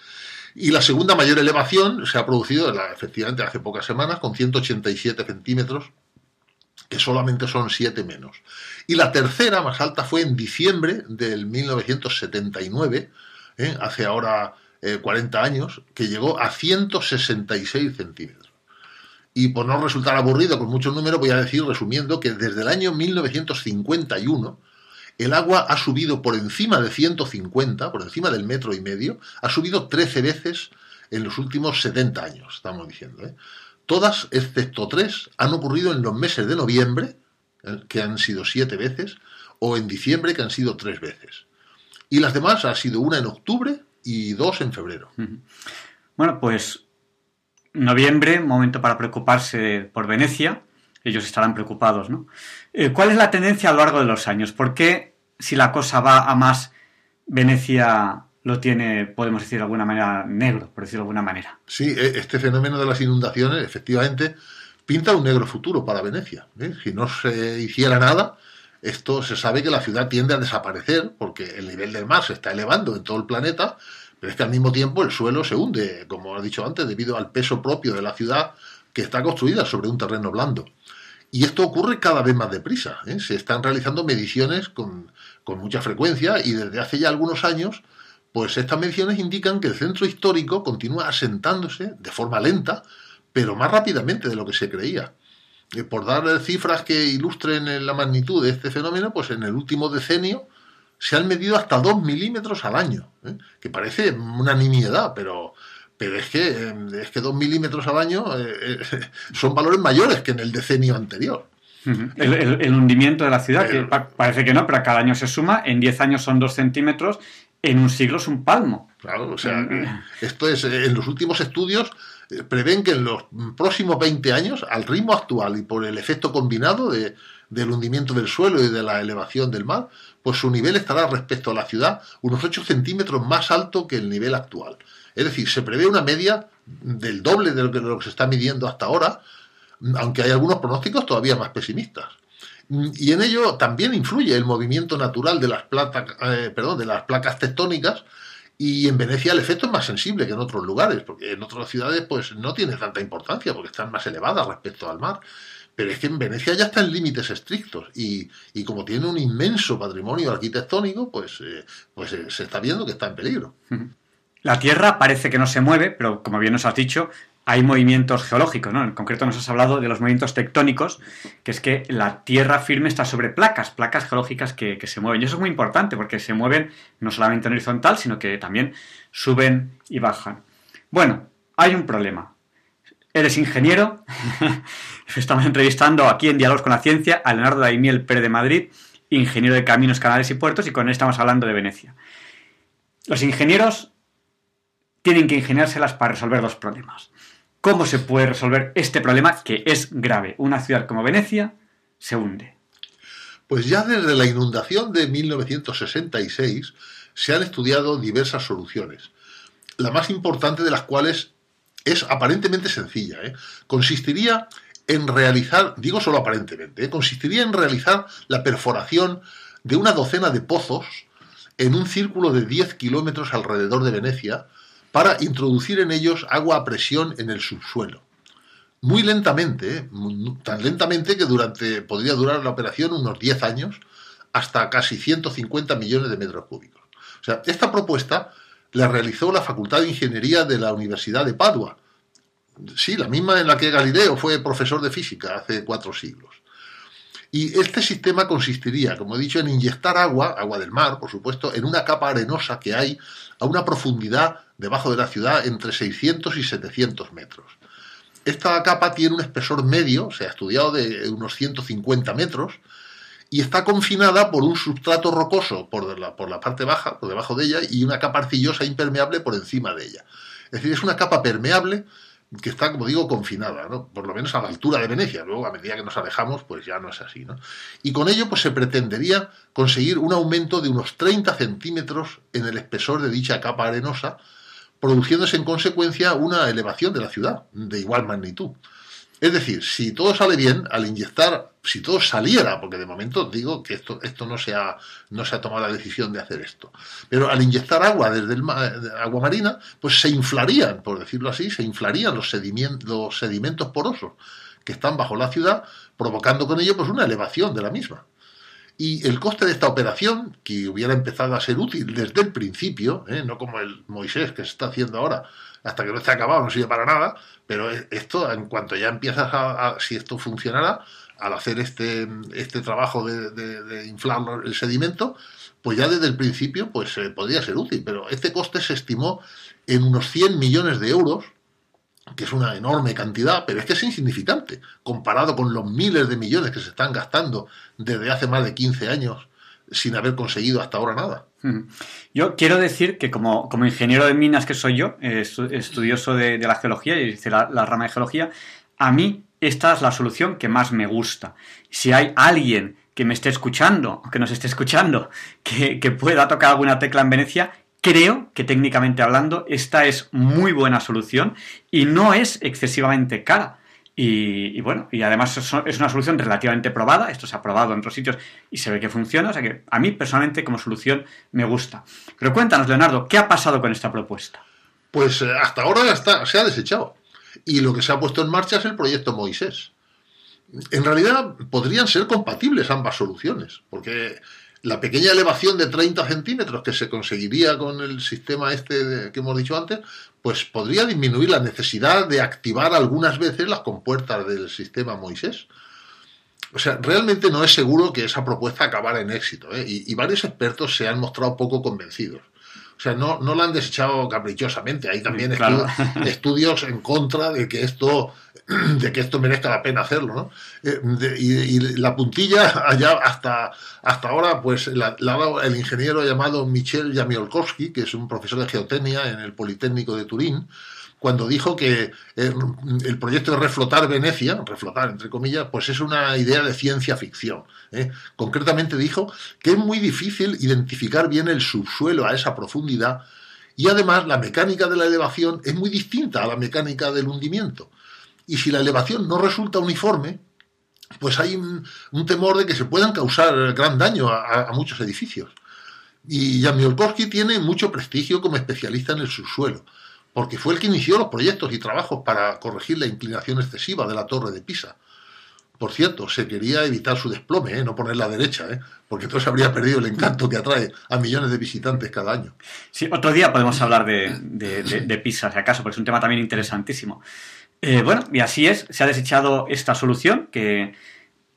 Y la segunda mayor elevación se ha producido efectivamente hace pocas semanas, con 187 centímetros, que solamente son 7 menos. Y la tercera más alta fue en diciembre del 1979, ¿eh? hace ahora eh, 40 años, que llegó a 166 centímetros. Y por no resultar aburrido con muchos números, voy a decir, resumiendo, que desde el año 1951 el agua ha subido por encima de 150, por encima del metro y medio, ha subido 13 veces en los últimos 70 años, estamos diciendo. ¿eh? Todas, excepto tres, han ocurrido en los meses de noviembre, eh, que han sido siete veces, o en diciembre, que han sido tres veces. Y las demás ha sido una en octubre y dos en febrero. Bueno, pues noviembre, momento para preocuparse por Venecia. Ellos estarán preocupados, ¿no? Eh, ¿Cuál es la tendencia a lo largo de los años? ¿Por qué, si la cosa va a más, Venecia lo tiene, podemos decir de alguna manera, negro, por decirlo de alguna manera? Sí, e- este fenómeno de las inundaciones, efectivamente, pinta un negro futuro para Venecia. ¿eh? Si no se hiciera nada, esto se sabe que la ciudad tiende a desaparecer porque el nivel del mar se está elevando en todo el planeta, pero es que al mismo tiempo el suelo se hunde, como he dicho antes, debido al peso propio de la ciudad que está construida sobre un terreno blando. Y esto ocurre cada vez más deprisa. ¿eh? Se están realizando mediciones con, con mucha frecuencia y desde hace ya algunos años, pues estas mediciones indican que el centro histórico continúa asentándose de forma lenta, pero más rápidamente de lo que se creía. Eh, Por dar cifras que ilustren eh, la magnitud de este fenómeno, pues en el último decenio se han medido hasta 2 milímetros al año, ¿eh? que parece una nimiedad, pero, pero es que, es que 2 milímetros al año eh, son valores mayores que en el decenio anterior. El, el- el hundimiento de la ciudad, que pa- parece que no, pero cada año se suma, en 10 años son 2 centímetros, en un siglo es un palmo. Claro, o sea, esto es, eh, en los últimos estudios eh, prevén que en los próximos 20 años, al ritmo actual y por el efecto combinado de, del hundimiento del suelo y de la elevación del mar, pues su nivel estará respecto a la ciudad unos 8 centímetros más alto que el nivel actual. Es decir, se prevé una media del doble de lo que, de lo que se está midiendo hasta ahora, aunque hay algunos pronósticos todavía más pesimistas. Y en ello también influye el movimiento natural de las, plata- eh, perdón, de las placas tectónicas y en Venecia el efecto es más sensible que en otros lugares, porque en otras ciudades pues no tiene tanta importancia porque están más elevadas respecto al mar. Pero es que en Venecia ya está en límites estrictos y, y como tiene un inmenso patrimonio arquitectónico, pues, eh, pues eh, se está viendo que está en peligro. La Tierra parece que no se mueve, pero como bien nos has dicho, hay movimientos geológicos, ¿no? En concreto nos has hablado de los movimientos tectónicos, que es que la Tierra firme está sobre placas, placas geológicas que, que se mueven. Y eso es muy importante porque se mueven no solamente en horizontal, sino que también suben y bajan. Bueno, hay un problema. Eres ingeniero. Estamos entrevistando aquí en Diálogos con la Ciencia a Leonardo Daimiel Pérez de Madrid, ingeniero de caminos, canales y puertos, y con él estamos hablando de Venecia. Los ingenieros tienen que ingeniárselas para resolver dos problemas. ¿Cómo se puede resolver este problema que es grave? Una ciudad como Venecia se hunde. Pues ya desde la inundación de 1966 se han estudiado diversas soluciones, la más importante de las cuales es aparentemente sencilla. ¿eh? Consistiría en realizar, digo solo aparentemente, ¿eh? consistiría en realizar la perforación de una docena de pozos en un círculo de 10 kilómetros alrededor de Venecia para introducir en ellos agua a presión en el subsuelo. Muy lentamente, ¿eh? Tan lentamente que durante, podría durar la operación unos 10 años, hasta casi 150 millones de metros cúbicos. O sea, esta propuesta la realizó la Facultad de Ingeniería de la Universidad de Padua. Sí, la misma en la que Galileo fue profesor de física hace cuatro siglos. Y este sistema consistiría, como he dicho, en inyectar agua, agua del mar, por supuesto, en una capa arenosa que hay a una profundidad debajo de la ciudad entre 600 y 700 metros. Esta capa tiene un espesor medio, se ha estudiado de unos 150 metros, y está confinada por un sustrato rocoso por la, por la parte baja, por debajo de ella, y una capa arcillosa impermeable por encima de ella. Es decir, es una capa permeable que está, como digo, confinada, ¿no? por lo menos a la altura de Venecia. Luego, a medida que nos alejamos, pues ya no es así. ¿no? Y con ello pues, se pretendería conseguir un aumento de unos 30 centímetros en el espesor de dicha capa arenosa, produciéndose en consecuencia una elevación de la ciudad de igual magnitud. Es decir, si todo sale bien, al inyectar, si todo saliera, porque de momento digo que esto, esto no, se ha, no se ha tomado la decisión de hacer esto, pero al inyectar agua desde el agua marina, pues se inflarían, por decirlo así, se inflarían los sedimentos, los sedimentos porosos que están bajo la ciudad, provocando con ello pues una elevación de la misma. Y el coste de esta operación, que hubiera empezado a ser útil desde el principio, ¿eh? no como el Moisés que se está haciendo ahora, hasta que no esté acabado no sirve para nada, pero esto, en cuanto ya empiezas a, si esto funcionara, al hacer este, este trabajo de, inflar el sedimento, pues ya desde el principio pues eh, podría ser útil, pero este coste se estimó en unos 100 millones de euros, que es una enorme cantidad, pero es que es insignificante comparado con los miles de millones que se están gastando desde hace más de 15 años sin haber conseguido hasta ahora nada. Yo quiero decir que como, como ingeniero de minas que soy yo, estudioso de, la geología y de la, rama de geología, a mí esta es la solución que más me gusta. Si hay alguien que me esté escuchando, o que nos esté escuchando, que pueda tocar alguna tecla en Venecia, creo que técnicamente hablando esta es muy buena solución y no es excesivamente cara. Y, bueno, y además es una solución relativamente probada, esto se ha probado en otros sitios y se ve que funciona, o sea que a mí personalmente como solución me gusta. Pero cuéntanos, Leonardo, ¿qué ha pasado con esta propuesta? Pues eh, hasta ahora ya está, se ha desechado. Y lo que se ha puesto en marcha es el proyecto Moisés. En realidad podrían ser compatibles ambas soluciones, porque la pequeña elevación de 30 centímetros que se conseguiría con el sistema este que hemos dicho antes, pues podría disminuir la necesidad de activar algunas veces las compuertas del sistema Moisés. O sea, realmente no es seguro que esa propuesta acabara en éxito, ¿eh? y, varios expertos se han mostrado poco convencidos. O sea, no, no la han desechado caprichosamente. Hay también estudios en contra de que esto de que esto merezca la pena hacerlo, ¿no? Eh, y, la puntilla allá hasta, hasta ahora, pues la, ha el ingeniero llamado Michel Jamiolkowski, que es un profesor de geotecnia en el Politécnico de Turín, cuando dijo que eh, el, proyecto de reflotar Venecia, reflotar entre comillas, pues es una idea de ciencia ficción. ¿eh? Concretamente dijo que es muy difícil identificar bien el subsuelo a esa profundidad y además la mecánica de la elevación es muy distinta a la mecánica del hundimiento. Y si la elevación no resulta uniforme, pues hay un, temor de que se puedan causar gran daño a, muchos edificios. Y Jamiolkowski tiene mucho prestigio como especialista en el subsuelo, porque fue el que inició los proyectos y trabajos para corregir la inclinación excesiva de la torre de Pisa. Por cierto, se quería evitar su desplome, ¿eh? no ponerla derecha, ¿eh? porque entonces habría perdido el encanto que atrae a millones de visitantes cada año. Sí, otro día podemos hablar de, de Pisa, si acaso, porque es un tema también interesantísimo. Eh, bueno, y así es, se ha desechado esta solución que,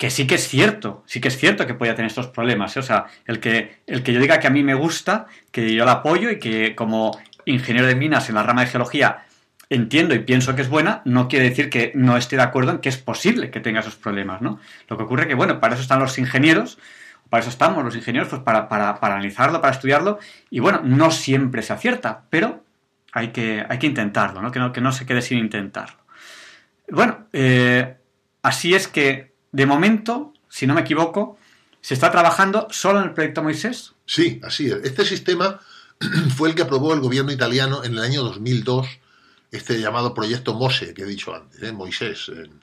sí que es cierto, sí que es cierto que podía tener estos problemas. ¿eh? O sea, el que, el que yo diga que a mí me gusta, que yo la apoyo y que como ingeniero de minas en la rama de geología entiendo y pienso que es buena, no quiere decir que no esté de acuerdo en que es posible que tenga esos problemas, ¿no? Lo que ocurre que, bueno, para eso están los ingenieros, para eso estamos los ingenieros, pues para, para, para analizarlo, para estudiarlo, y bueno, no siempre se acierta, pero hay que, hay que intentarlo, ¿no? Que, ¿no? que no se quede sin intentarlo. Bueno, eh, así es que, de momento, si no me equivoco, se está trabajando solo en el proyecto Moisés. Sí, así es. Este sistema fue el que aprobó el gobierno italiano en el año 2002, este llamado proyecto MOSE, que he dicho antes, ¿eh? Moisés en,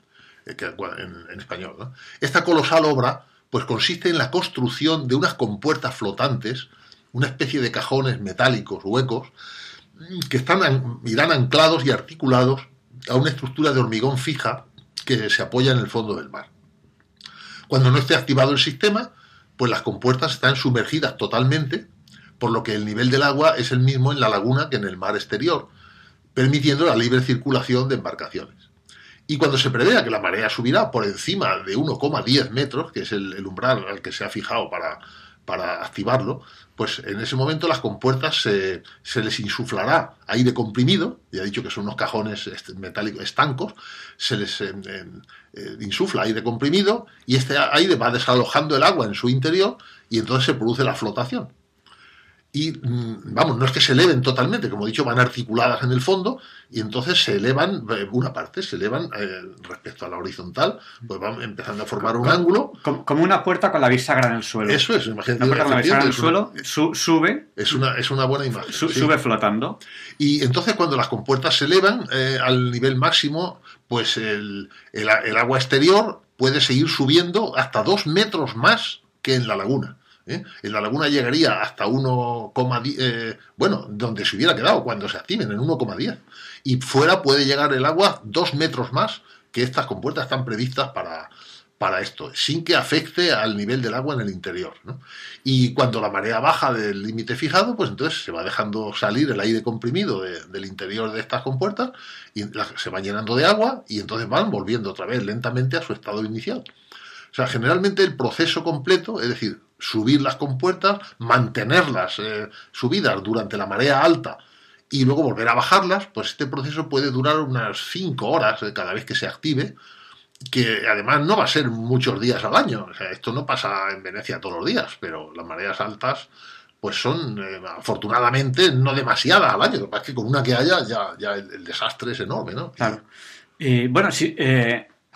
español. Esta colosal obra pues consiste en la construcción de unas compuertas flotantes, una especie de cajones metálicos huecos, que están, irán anclados y articulados a una estructura de hormigón fija que se apoya en el fondo del mar. Cuando no esté activado el sistema, pues las compuertas están sumergidas totalmente, por lo que el nivel del agua es el mismo en la laguna que en el mar exterior, permitiendo la libre circulación de embarcaciones. Y cuando se prevea que la marea subirá por encima de 1,10 metros, que es el, umbral al que se ha fijado para, para activarlo, pues en ese momento las compuertas se, se, les insuflará aire comprimido, ya he dicho que son unos cajones metálicos estancos, se les eh, eh, insufla aire comprimido y este aire va desalojando el agua en su interior y entonces se produce la flotación y mm, vamos, no es que se eleven totalmente, como he dicho, van articuladas en el fondo y entonces se elevan, eh, una parte se elevan eh, respecto a la horizontal, pues van empezando a formar un ángulo. Como, una puerta con la bisagra en el suelo. Eso es, imagínate. Una puerta con la bisagra en el suelo, sube. Es una, es una buena imagen. Sube flotando. Y entonces cuando las compuertas se elevan eh, al nivel máximo, pues el, el, el agua exterior puede seguir subiendo hasta dos metros más que en la laguna. ¿Eh? En la laguna llegaría hasta 1,10, eh, bueno, donde se hubiera quedado cuando se activen, en 1,10. Y fuera puede llegar el agua dos metros más que estas compuertas están previstas para, para esto, sin que afecte al nivel del agua en el interior. Y cuando la marea baja del límite fijado, pues entonces se va dejando salir el aire comprimido del interior de estas compuertas y se van llenando de agua y entonces van volviendo otra vez lentamente a su estado inicial. O sea, generalmente el proceso completo, es decir, subir las compuertas, mantenerlas eh, subidas durante la marea alta y luego volver a bajarlas, pues este proceso puede durar unas 5 horas eh, cada vez que se active, que además no va a ser muchos días al año. O sea, esto no pasa en Venecia todos los días, pero las mareas altas pues son eh, afortunadamente no demasiadas al año. Lo que pasa es que con una que haya ya, el, desastre es enorme, ¿no? Claro. bueno, sí,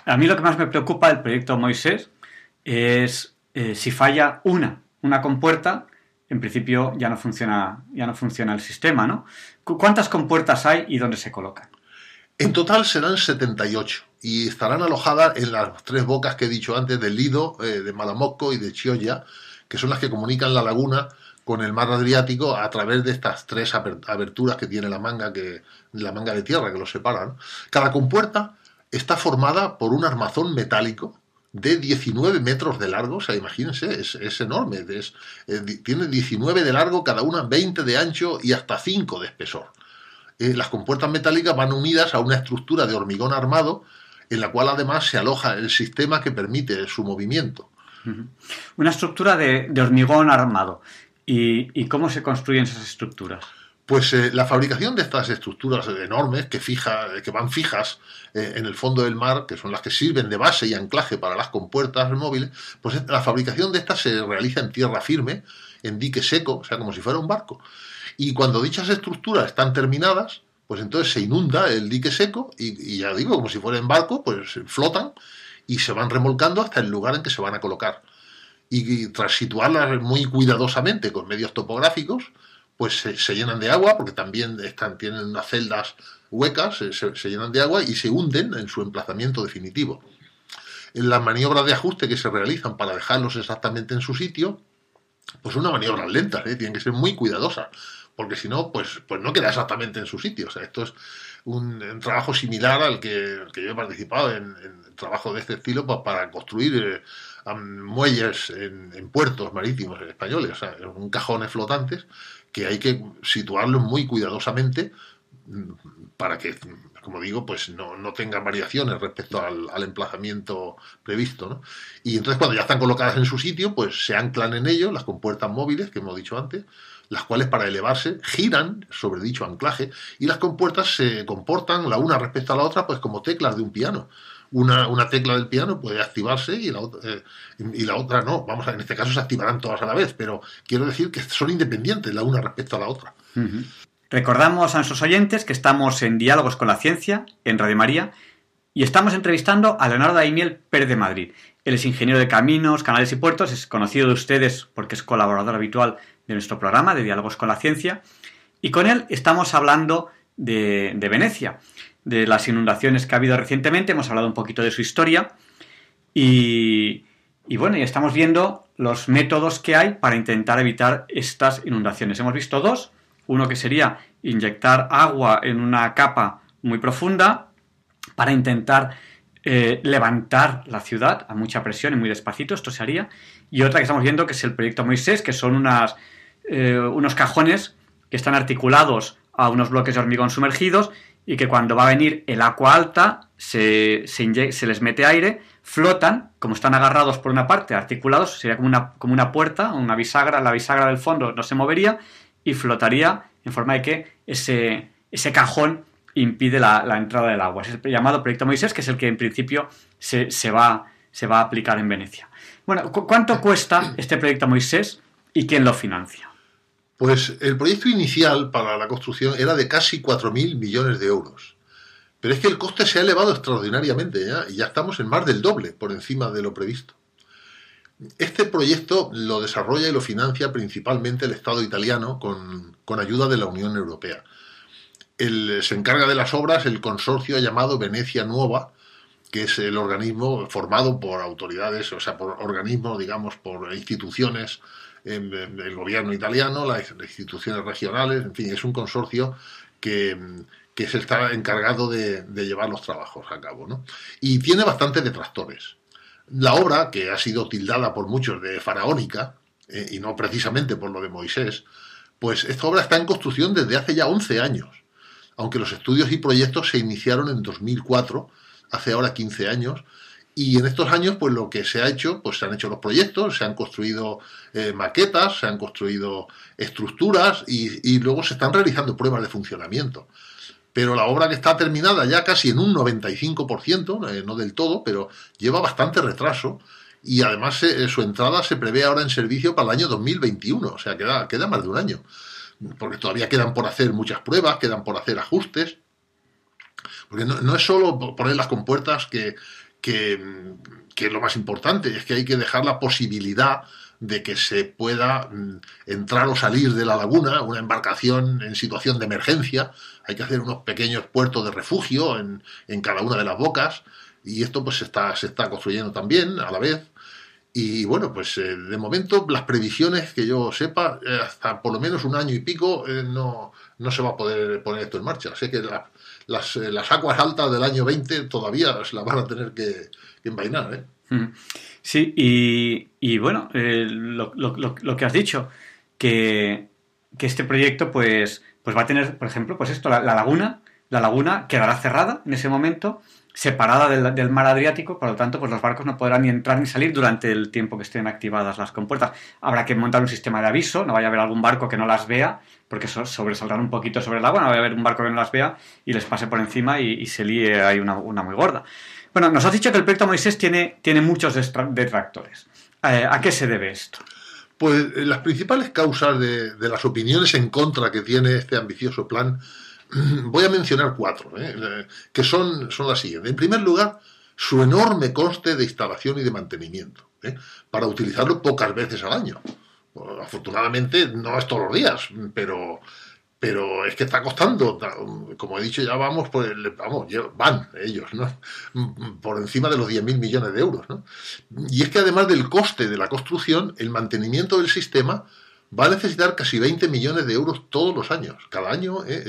a mí lo que más me preocupa del proyecto Moisés es eh, si falla una, una compuerta, en principio ya no funciona, ya no funciona el sistema, ¿no? ¿Cuántas compuertas hay y dónde se colocan? En total serán 78 y estarán alojadas en las tres bocas que he dicho antes del Lido, eh, de Malamocco y de Chioya, que son las que comunican la laguna con el mar Adriático a través de estas tres aberturas que tiene la manga, que, la manga de tierra que los separan. Cada compuerta está formada por un armazón metálico de 19 metros de largo, o sea, imagínense, es, enorme, es, eh, tiene 19 de largo, cada una 20 de ancho y hasta 5 de espesor. Eh, las compuertas metálicas van unidas a una estructura de hormigón armado en la cual además se aloja el sistema que permite su movimiento. Una estructura de, hormigón armado. ¿Y cómo se construyen esas estructuras? Pues eh, la fabricación de estas estructuras enormes que, fija, que van fijas eh, en el fondo del mar, que son las que sirven de base y anclaje para las compuertas móviles, pues la fabricación de estas se realiza en tierra firme, en dique seco, o sea, como si fuera un barco. Y cuando dichas estructuras están terminadas, pues entonces se inunda el dique seco y, ya digo, como si fuera en barco, pues flotan y se van remolcando hasta el lugar en que se van a colocar. y tras situarlas muy cuidadosamente con medios topográficos, pues se, llenan de agua, porque también están, tienen unas celdas huecas, se, llenan de agua y se hunden en su emplazamiento definitivo. En las maniobras de ajuste que se realizan para dejarlos exactamente en su sitio, pues una maniobras lentas, ¿eh? tienen que ser muy cuidadosas, porque si no, pues, pues no queda exactamente en su sitio. O sea, esto es un, trabajo similar al que, yo he participado en, en trabajo de este estilo pues, para construir eh, muelles en, en, puertos marítimos españoles, o sea, en cajones flotantes que hay que situarlo muy cuidadosamente mm, para que, como digo, pues no, no tengan variaciones respecto al, emplazamiento previsto. Y entonces cuando ya están colocadas en su sitio, pues se anclan en ello las compuertas móviles que hemos dicho antes, las cuales para elevarse giran sobre dicho anclaje y las compuertas se comportan la una respecto a la otra pues como teclas de un piano una, una tecla del piano puede activarse y la, eh, y la otra no. Vamos, a, en este caso se activarán todas a la vez, pero quiero decir que son independientes la una respecto a la otra. Recordamos a nuestros oyentes que estamos en Diálogos con la Ciencia, en Radio María, y estamos entrevistando a Leonardo Daimiel Pérez de Madrid. Él es ingeniero de caminos, canales y puertos, es conocido de ustedes porque es colaborador habitual de nuestro programa de Diálogos con la Ciencia, y con él estamos hablando de, de Venecia de las inundaciones que ha habido recientemente, hemos hablado un poquito de su historia y, bueno, y estamos viendo los métodos que hay para intentar evitar estas inundaciones. Hemos visto dos, uno que sería inyectar agua en una capa muy profunda para intentar eh, levantar la ciudad a mucha presión y muy despacito, esto se haría, y otra que estamos viendo que es el proyecto Moisés, que son unas, eh, unos cajones que están articulados a unos bloques de hormigón sumergidos y que cuando va a venir el agua alta se, se, les mete aire, flotan, como están agarrados por una parte, articulados, sería como una, como una puerta, una bisagra, la bisagra del fondo no se movería y flotaría en forma de que ese, ese cajón impide la, entrada del agua. Es el llamado Proyecto Moisés, que es el que en principio se, va, se va a aplicar en Venecia. Bueno, ¿cuánto cuesta este Proyecto Moisés y quién lo financia? Pues el proyecto inicial para la construcción era de casi 4.000 millones de euros. Pero es que el coste se ha elevado extraordinariamente ¿ya? y ya estamos en más del doble por encima de lo previsto. Este proyecto lo desarrolla y lo financia principalmente el Estado italiano con, con ayuda de la Unión Europea se encarga de las obras el consorcio llamado Venecia Nueva, que es el organismo formado por autoridades, o sea, por organismos, digamos, por instituciones del gobierno italiano, las instituciones regionales, en fin, es un consorcio que, que se está encargado de, llevar los trabajos a cabo. ¿no? Y tiene bastantes detractores. La obra, que ha sido tildada por muchos de faraónica, eh, y no precisamente por lo de Moisés, pues esta obra está en construcción desde hace ya 11 años aunque los estudios y proyectos se iniciaron en 2004, hace ahora 15 años, y en estos años, pues lo que se ha hecho, pues se han hecho los proyectos, se han construido eh, maquetas, se han construido estructuras y, luego se están realizando pruebas de funcionamiento. Pero la obra que está terminada ya casi en un 95%, eh, no del todo, pero lleva bastante retraso y además eh, su entrada se prevé ahora en servicio para el año 2021, o sea, queda, queda más de un año porque todavía quedan por hacer muchas pruebas, quedan por hacer ajustes, porque no, es solo poner las compuertas que, que, es lo más importante, es que hay que dejar la posibilidad de que se pueda mm, entrar o salir de la laguna, una embarcación en situación de emergencia, hay que hacer unos pequeños puertos de refugio en, en cada una de las bocas, y esto pues está, se está construyendo también a la vez. Y bueno, pues eh, de momento las previsiones que yo sepa, eh, hasta por lo menos un año y pico eh, no, no se va a poder poner esto en marcha. Sé que las, las, aguas altas del año 20 todavía se las van a tener que, envainar. Sí, y, y bueno, lo, lo, lo, que has dicho, que, que, este proyecto pues, pues va a tener, por ejemplo, pues esto, la laguna, la laguna quedará cerrada en ese momento separada del, mar Adriático, por lo tanto, pues los barcos no podrán ni entrar ni salir durante el tiempo que estén activadas las compuertas. Habrá que montar un sistema de aviso, no vaya a haber algún barco que no las vea, porque sobresaldrán un poquito sobre el agua, no vaya a haber un barco que no las vea y les pase por encima y, se líe ahí una, muy gorda. Bueno, nos has dicho que el proyecto Moisés tiene, tiene muchos detractores. Eh, ¿A qué se debe esto? Pues eh, las principales causas de las opiniones en contra que tiene este ambicioso plan voy a mencionar cuatro, ¿eh? que son, son las siguientes. En primer lugar, su enorme coste de instalación y de mantenimiento, ¿eh? para utilizarlo pocas veces al año. afortunadamente no es todos los días, pero, pero es que está costando, como he dicho, ya vamos por vamos, van ellos, ¿no? Por encima de los 10.000 millones de euros. Y es que además del coste de la construcción, el mantenimiento del sistema va a necesitar casi 20 millones de euros todos los años. Cada año ¿eh?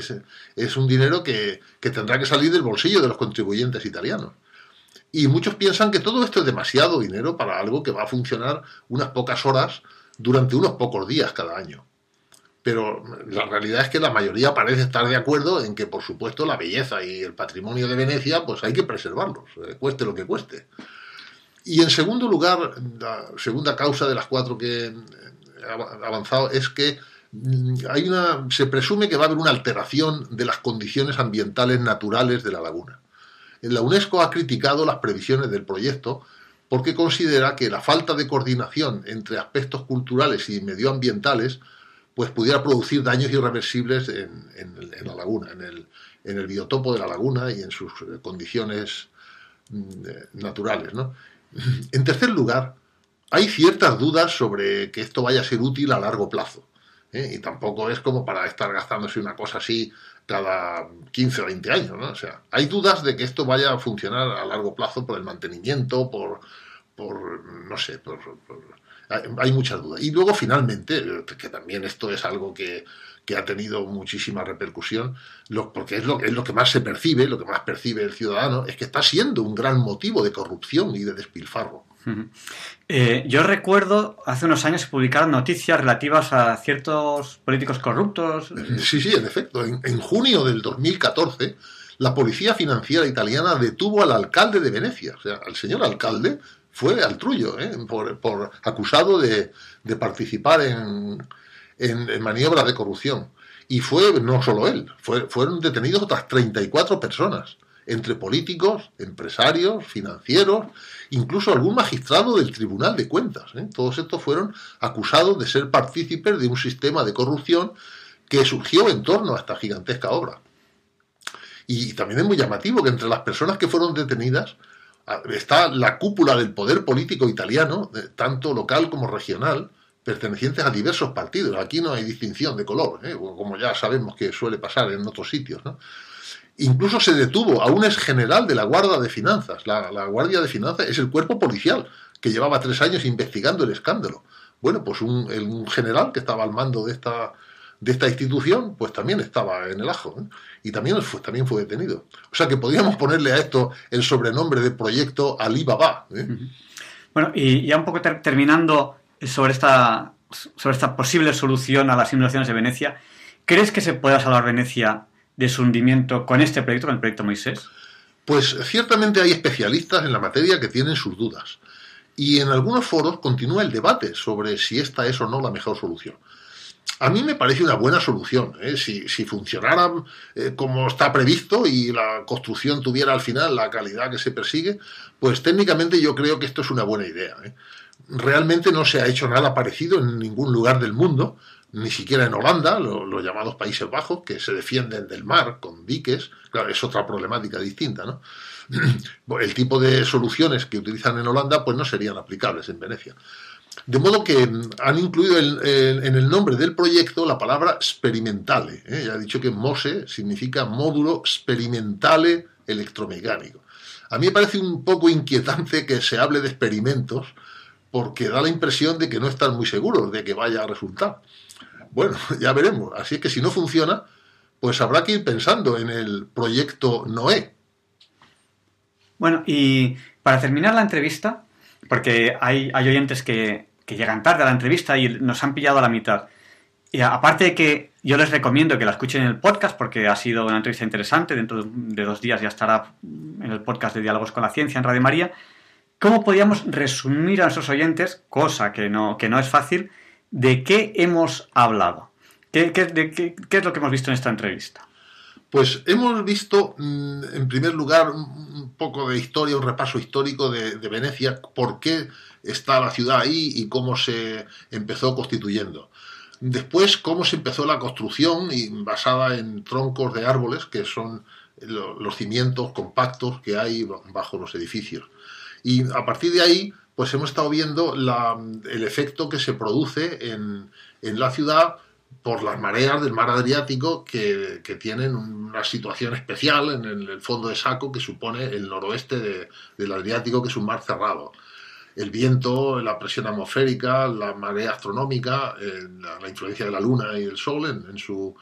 es, un dinero que, tendrá que salir del bolsillo de los contribuyentes italianos. Y muchos piensan que todo esto es demasiado dinero para algo que va a funcionar unas pocas horas durante unos pocos días cada año. Pero la realidad es que la mayoría parece estar de acuerdo en que, por supuesto, la belleza y el patrimonio de Venecia, pues hay que preservarlos, eh, cueste lo que cueste. Y en segundo lugar, la segunda causa de las cuatro que avanzado es que mm, hay una, se presume que va a haber una alteración de las condiciones ambientales naturales de la laguna. La UNESCO ha criticado las previsiones del proyecto porque considera que la falta de coordinación entre aspectos culturales y medioambientales pues pudiera producir daños irreversibles en, la laguna, en el, en el, biotopo de la laguna y en sus condiciones mm, naturales. En tercer lugar, hay ciertas dudas sobre que esto vaya a ser útil a largo plazo. ¿eh? Y tampoco es como para estar gastándose una cosa así cada 15 o 20 años. ¿no? O sea, hay dudas de que esto vaya a funcionar a largo plazo por el mantenimiento, por, por no sé, por, hay muchas dudas. Y luego, finalmente, que también esto es algo que, que ha tenido muchísima repercusión, porque es lo, es lo que más se percibe, lo que más percibe el ciudadano, es que está siendo un gran motivo de corrupción y de despilfarro. Eh, yo recuerdo hace unos años se publicaron noticias relativas a ciertos políticos corruptos. Sí, sí, en efecto. En, junio del 2014, la policía financiera italiana detuvo al alcalde de Venecia. O sea, al señor alcalde fue al trullo, ¿eh? por, acusado de, participar en, en, maniobras de corrupción. Y fue no solo él, fueron detenidos otras 34 personas, entre políticos, empresarios, financieros, incluso algún magistrado del Tribunal de Cuentas. ¿eh? Todos estos fueron acusados de ser partícipes de un sistema de corrupción que surgió en torno a esta gigantesca obra. Y también es muy llamativo que entre las personas que fueron detenidas está la cúpula del poder político italiano, tanto local como regional, pertenecientes a diversos partidos. Aquí no hay distinción de color, ¿eh? como ya sabemos que suele pasar en otros sitios. Incluso se detuvo a un ex general de la Guardia de Finanzas. La, Guardia de Finanzas es el cuerpo policial que llevaba tres años investigando el escándalo. Bueno, pues un general que estaba al mando de esta, de esta institución, pues también estaba en el ajo. ¿eh? Y también fue, también fue detenido. O sea que podríamos ponerle a esto el sobrenombre de proyecto Alibaba. ¿eh? Bueno, y ya un poco terminando sobre esta, sobre esta posible solución a las inundaciones de Venecia, ¿crees que se pueda salvar Venecia de su hundimiento con este proyecto, con el proyecto Moisés? Pues ciertamente hay especialistas en la materia que tienen sus dudas. Y en algunos foros continúa el debate sobre si esta es o no la mejor solución. A mí me parece una buena solución. ¿eh? Si, si, funcionara eh, como está previsto y la construcción tuviera al final la calidad que se persigue, pues técnicamente yo creo que esto es una buena idea. ¿eh? Realmente no se ha hecho nada parecido en ningún lugar del mundo, ni siquiera en Holanda, los llamados Países Bajos, que se defienden del mar con diques. Claro, es otra problemática distinta, ¿no? El tipo de soluciones que utilizan en Holanda, pues no serían aplicables en Venecia. De modo que mm, han incluido en el nombre del proyecto la palabra experimentale. ¿eh? Ya he dicho que MOSE significa módulo experimentale electromecánico. A mí me parece un poco inquietante que se hable de experimentos porque da la impresión de que no están muy seguros de que vaya a resultar. Bueno, ya veremos. Así que si no funciona, pues habrá que ir pensando en el proyecto Noé. Bueno, y para terminar la entrevista, porque hay, oyentes que, llegan tarde a la entrevista y nos han pillado a la mitad. Y aparte de que yo les recomiendo que la escuchen en el podcast porque ha sido una entrevista interesante, dentro de dos días ya estará en el podcast de Diálogos con la Ciencia en Radio María, ¿cómo podríamos resumir a nuestros oyentes, cosa que no, que no es fácil, de qué hemos hablado? ¿Qué, es lo que hemos visto en esta entrevista? Pues hemos visto, mm, en primer lugar, un poco de historia, un repaso histórico de, Venecia, por qué está la ciudad ahí y cómo se empezó constituyendo. Después, cómo se empezó la construcción basada en troncos de árboles, que son los cimientos compactos que hay bajo los edificios. Y a partir de ahí, pues hemos estado viendo el efecto que se produce en, en la ciudad por las mareas del mar Adriático que, tienen una situación especial en el, fondo de Saco que supone el noroeste del Adriático, que es un mar cerrado. El viento, la presión atmosférica, la marea astronómica, eh, la, influencia de la Luna y el Sol en, su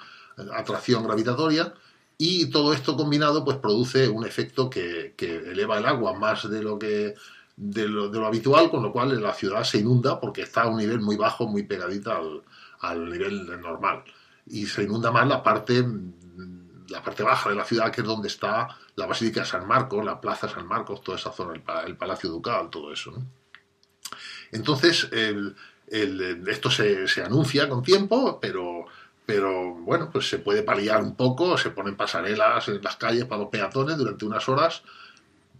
atracción gravitatoria, y todo esto combinado pues produce un efecto que, eleva el agua más de lo que de lo, habitual, con lo cual la ciudad se inunda porque está a un nivel muy bajo, muy pegadita al, al nivel normal. Y se inunda más la parte, la parte baja de la ciudad, que es donde está la Basílica de San Marcos, la Plaza de San Marcos, toda esa zona, el, Palacio Ducal, todo eso. Entonces, esto se, se, anuncia con tiempo, pero, pero bueno, pues se puede paliar un poco, se ponen pasarelas en las calles para los peatones durante unas horas,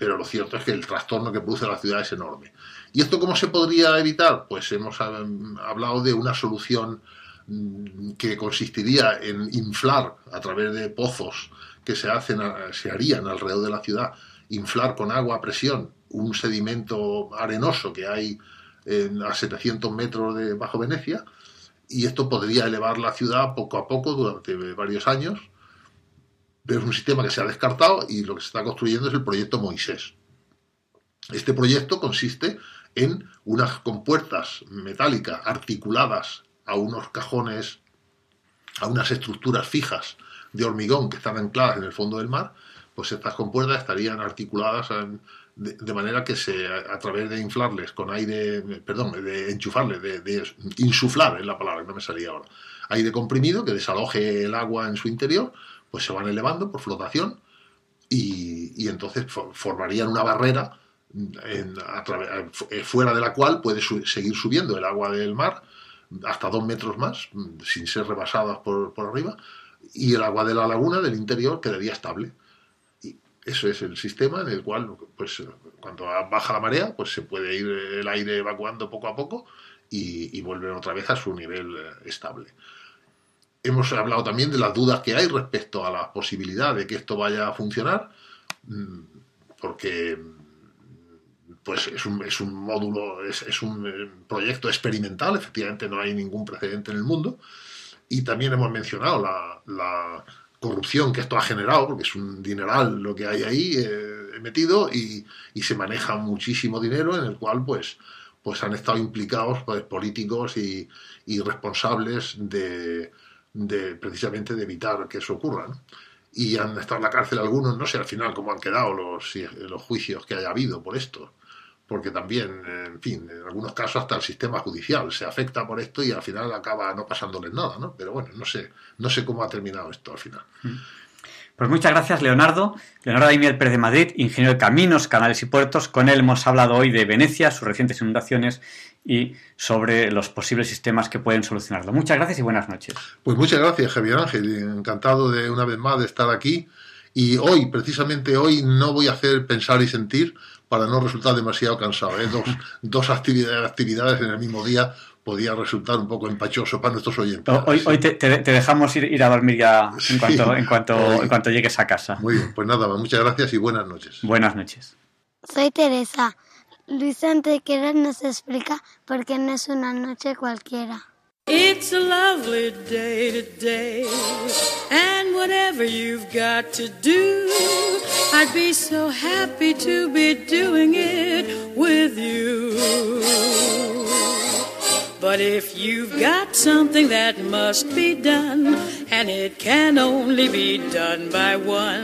pero lo cierto es que el trastorno que produce la ciudad es enorme. ¿Y esto cómo se podría evitar? Pues hemos hablado de una solución mm, que consistiría en inflar a través de pozos que se, hacen, se harían alrededor de la ciudad, inflar con agua a presión un sedimento arenoso que hay a 700 metros de bajo Venecia, y esto podría elevar la ciudad poco a poco durante varios años. Es un sistema que se ha descartado y lo que se está construyendo es el proyecto Moisés. Este proyecto consiste en unas compuertas metálicas articuladas a unos cajones, a unas estructuras fijas de hormigón que están ancladas en el fondo del mar, pues estas compuertas estarían articuladas de, manera que se, a, través de inflarles con aire, perdón, de enchufarles, de, de, insuflar es la palabra, no me salía ahora, aire comprimido que desaloje el agua en su interior, pues se van elevando por flotación y, entonces formarían una barrera fuera de la cual puede seguir subiendo el agua del mar hasta dos metros más, sin ser rebasadas por, por arriba, y el agua de la laguna del interior quedaría estable. Y eso es el sistema en el cual, pues, cuando baja la marea, pues se puede ir el aire evacuando poco a poco y, y vuelve otra vez a su nivel eh, estable. Hemos hablado también de las dudas que hay respecto a la posibilidad de que esto vaya a funcionar, mm, porque pues es un, es un módulo, es, es, un eh, proyecto experimental, efectivamente no hay ningún precedente en el mundo, y también hemos mencionado la, corrupción que esto ha generado, porque es un dineral lo que hay ahí eh, metido y, se maneja muchísimo dinero en el cual pues, pues han estado implicados pues, políticos y, responsables de, precisamente de evitar que eso ocurra. Y han estado en la cárcel algunos, no sé al final cómo han quedado los, los juicios que haya habido por esto porque también, en fin, en algunos casos hasta el sistema judicial se afecta por esto y al final acaba no pasándoles nada, ¿no? Pero bueno, no sé, no sé cómo ha terminado esto al final. Mm. Pues muchas gracias, Leonardo. Leonardo Daimiel Pérez de Madrid, ingeniero de caminos, canales y puertos. Con él hemos hablado hoy de Venecia, sus recientes inundaciones y sobre los posibles sistemas que pueden solucionarlo. Muchas gracias y buenas noches. Pues muchas gracias, Javier Ángel. Encantado de una vez más de estar aquí. Y hoy, precisamente hoy, no voy a hacer pensar y sentir, para no resultar demasiado cansado. ¿eh? Dos, dos actividades, actividades en el mismo día podía resultar un poco empachoso para nuestros oyentes. Hoy, hoy te, dejamos ir, ir, a dormir ya en cuanto, en, cuanto, en cuanto llegues a casa. Muy bien, pues nada, muchas gracias y buenas noches. Buenas noches. Soy Teresa. Luis Antequera nos explica por qué no es una noche cualquiera. It's a lovely day today, and whatever you've got to do, I'd be so happy to be doing it with you. But if you've got something that must be done, and it can only be done by one,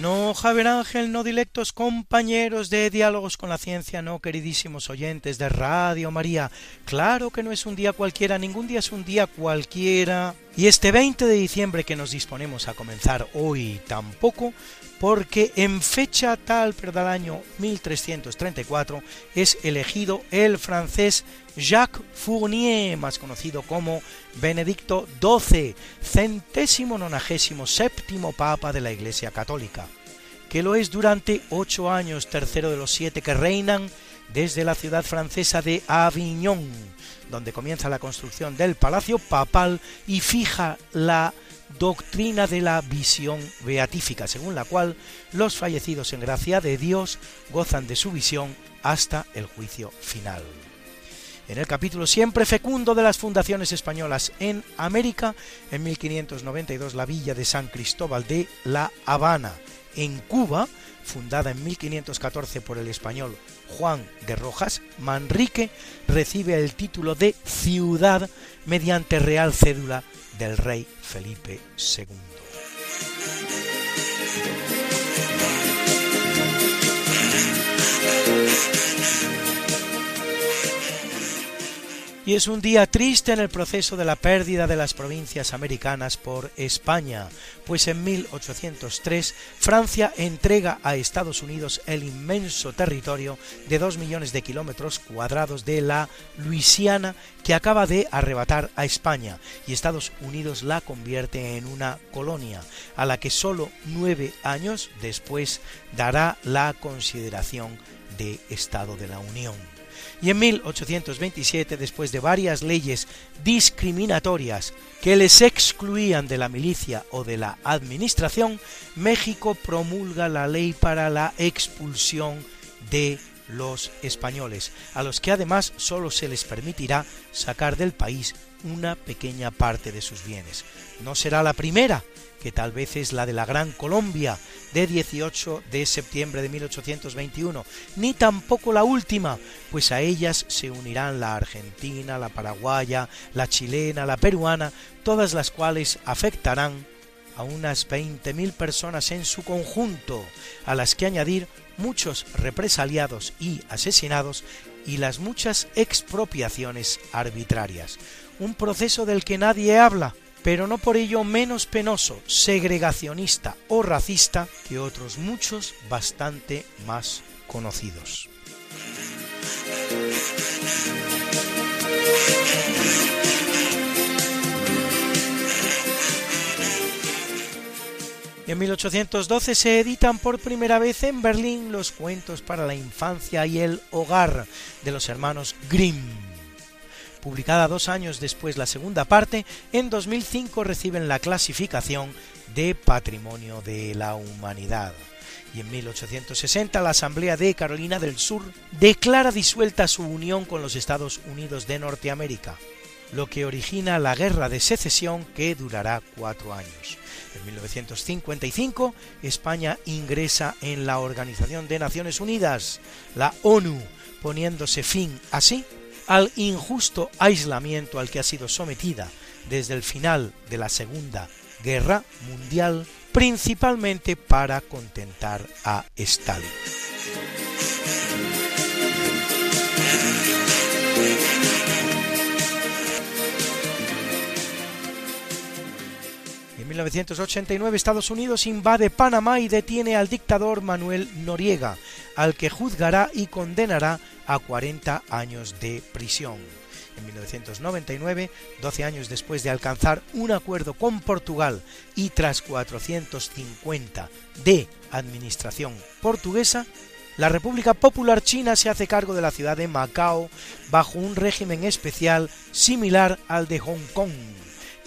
No, Javier Ángel, no dilectos compañeros de Diálogos con la Ciencia, no queridísimos oyentes de Radio María. Claro que no es un día cualquiera, ningún día es un día cualquiera. Y este 20 de diciembre que nos disponemos a comenzar hoy tampoco, porque en fecha tal, pero del año 1334, es elegido el francés Jacques Fournier, más conocido como Benedicto XII, centésimo nonagésimo séptimo papa de la Iglesia Católica, que lo es durante ocho años, tercero de los siete que reinan desde la ciudad francesa de Avignon, donde comienza la construcción del palacio papal y fija la doctrina de la visión beatífica, según la cual los fallecidos en gracia de Dios gozan de su visión hasta el juicio final. En el capítulo siempre fecundo de las fundaciones españolas en América, en 1592 la villa de San Cristóbal de La Habana, en Cuba, fundada en 1514 por el español Juan de Rojas, Manrique recibe el título de ciudad mediante real cédula del rey Felipe II. Y es un día triste en el proceso de la pérdida de las provincias americanas por España, pues en 1803 Francia entrega a Estados Unidos el inmenso territorio de 2 millones de kilómetros cuadrados de la Luisiana que acaba de arrebatar a España y Estados Unidos la convierte en una colonia, a la que solo nueve años después dará la consideración de Estado de la Unión y en 1827, después de varias leyes discriminatorias que les excluían de la milicia o de la administración, México promulga la ley para la expulsión de los españoles, a los que además solo se les permitirá sacar del país una pequeña parte de sus bienes. No será la primera, que tal vez es la de la Gran Colombia de 18 de septiembre de 1821, ni tampoco la última, pues a ellas se unirán la argentina, la paraguaya, la chilena, la peruana, todas las cuales afectarán a unas 20.000 personas en su conjunto, a las que añadir muchos represaliados y asesinados y las muchas expropiaciones arbitrarias. Un proceso del que nadie habla, pero no por ello menos penoso, segregacionista o racista que otros muchos bastante más conocidos. en 1812 se editan por primera vez en Berlín los cuentos para la infancia y el hogar de los hermanos Grimm. Publicada dos años después la segunda parte, en 2005 reciben la clasificación de Patrimonio de la Humanidad. Y en 1860 la Asamblea de Carolina del Sur declara disuelta su unión con los Estados Unidos de Norteamérica, lo que origina la Guerra de Secesión que durará cuatro años. En 1955, España ingresa en la Organización de Naciones Unidas, la ONU, poniéndose fin así al injusto aislamiento al que ha sido sometida desde el final de la Segunda Guerra Mundial, principalmente para contentar a Stalin. En 1989 Estados Unidos invade Panamá y detiene al dictador Manuel Noriega, al que juzgará y condenará a 40 años de prisión. En 1999, 12 años después de alcanzar un acuerdo con Portugal y tras 450 de administración portuguesa, la República Popular China se hace cargo de la ciudad de Macao bajo un régimen especial similar al de Hong Kong,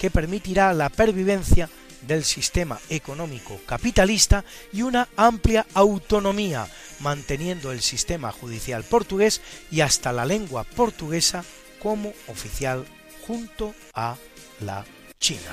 que permitirá la pervivencia del sistema económico capitalista y una amplia autonomía, manteniendo el sistema judicial portugués y hasta la lengua portuguesa como oficial junto a la China.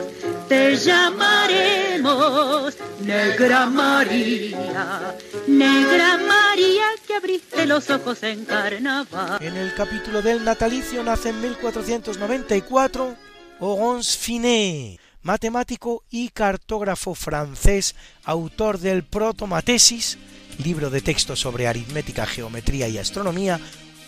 te llamaremos Negra María, Negra María que abriste los ojos en carnaval. En el capítulo del natalicio nace en 1494 Orons Finet, matemático y cartógrafo francés, autor del Protomatesis, libro de texto sobre aritmética, geometría y astronomía,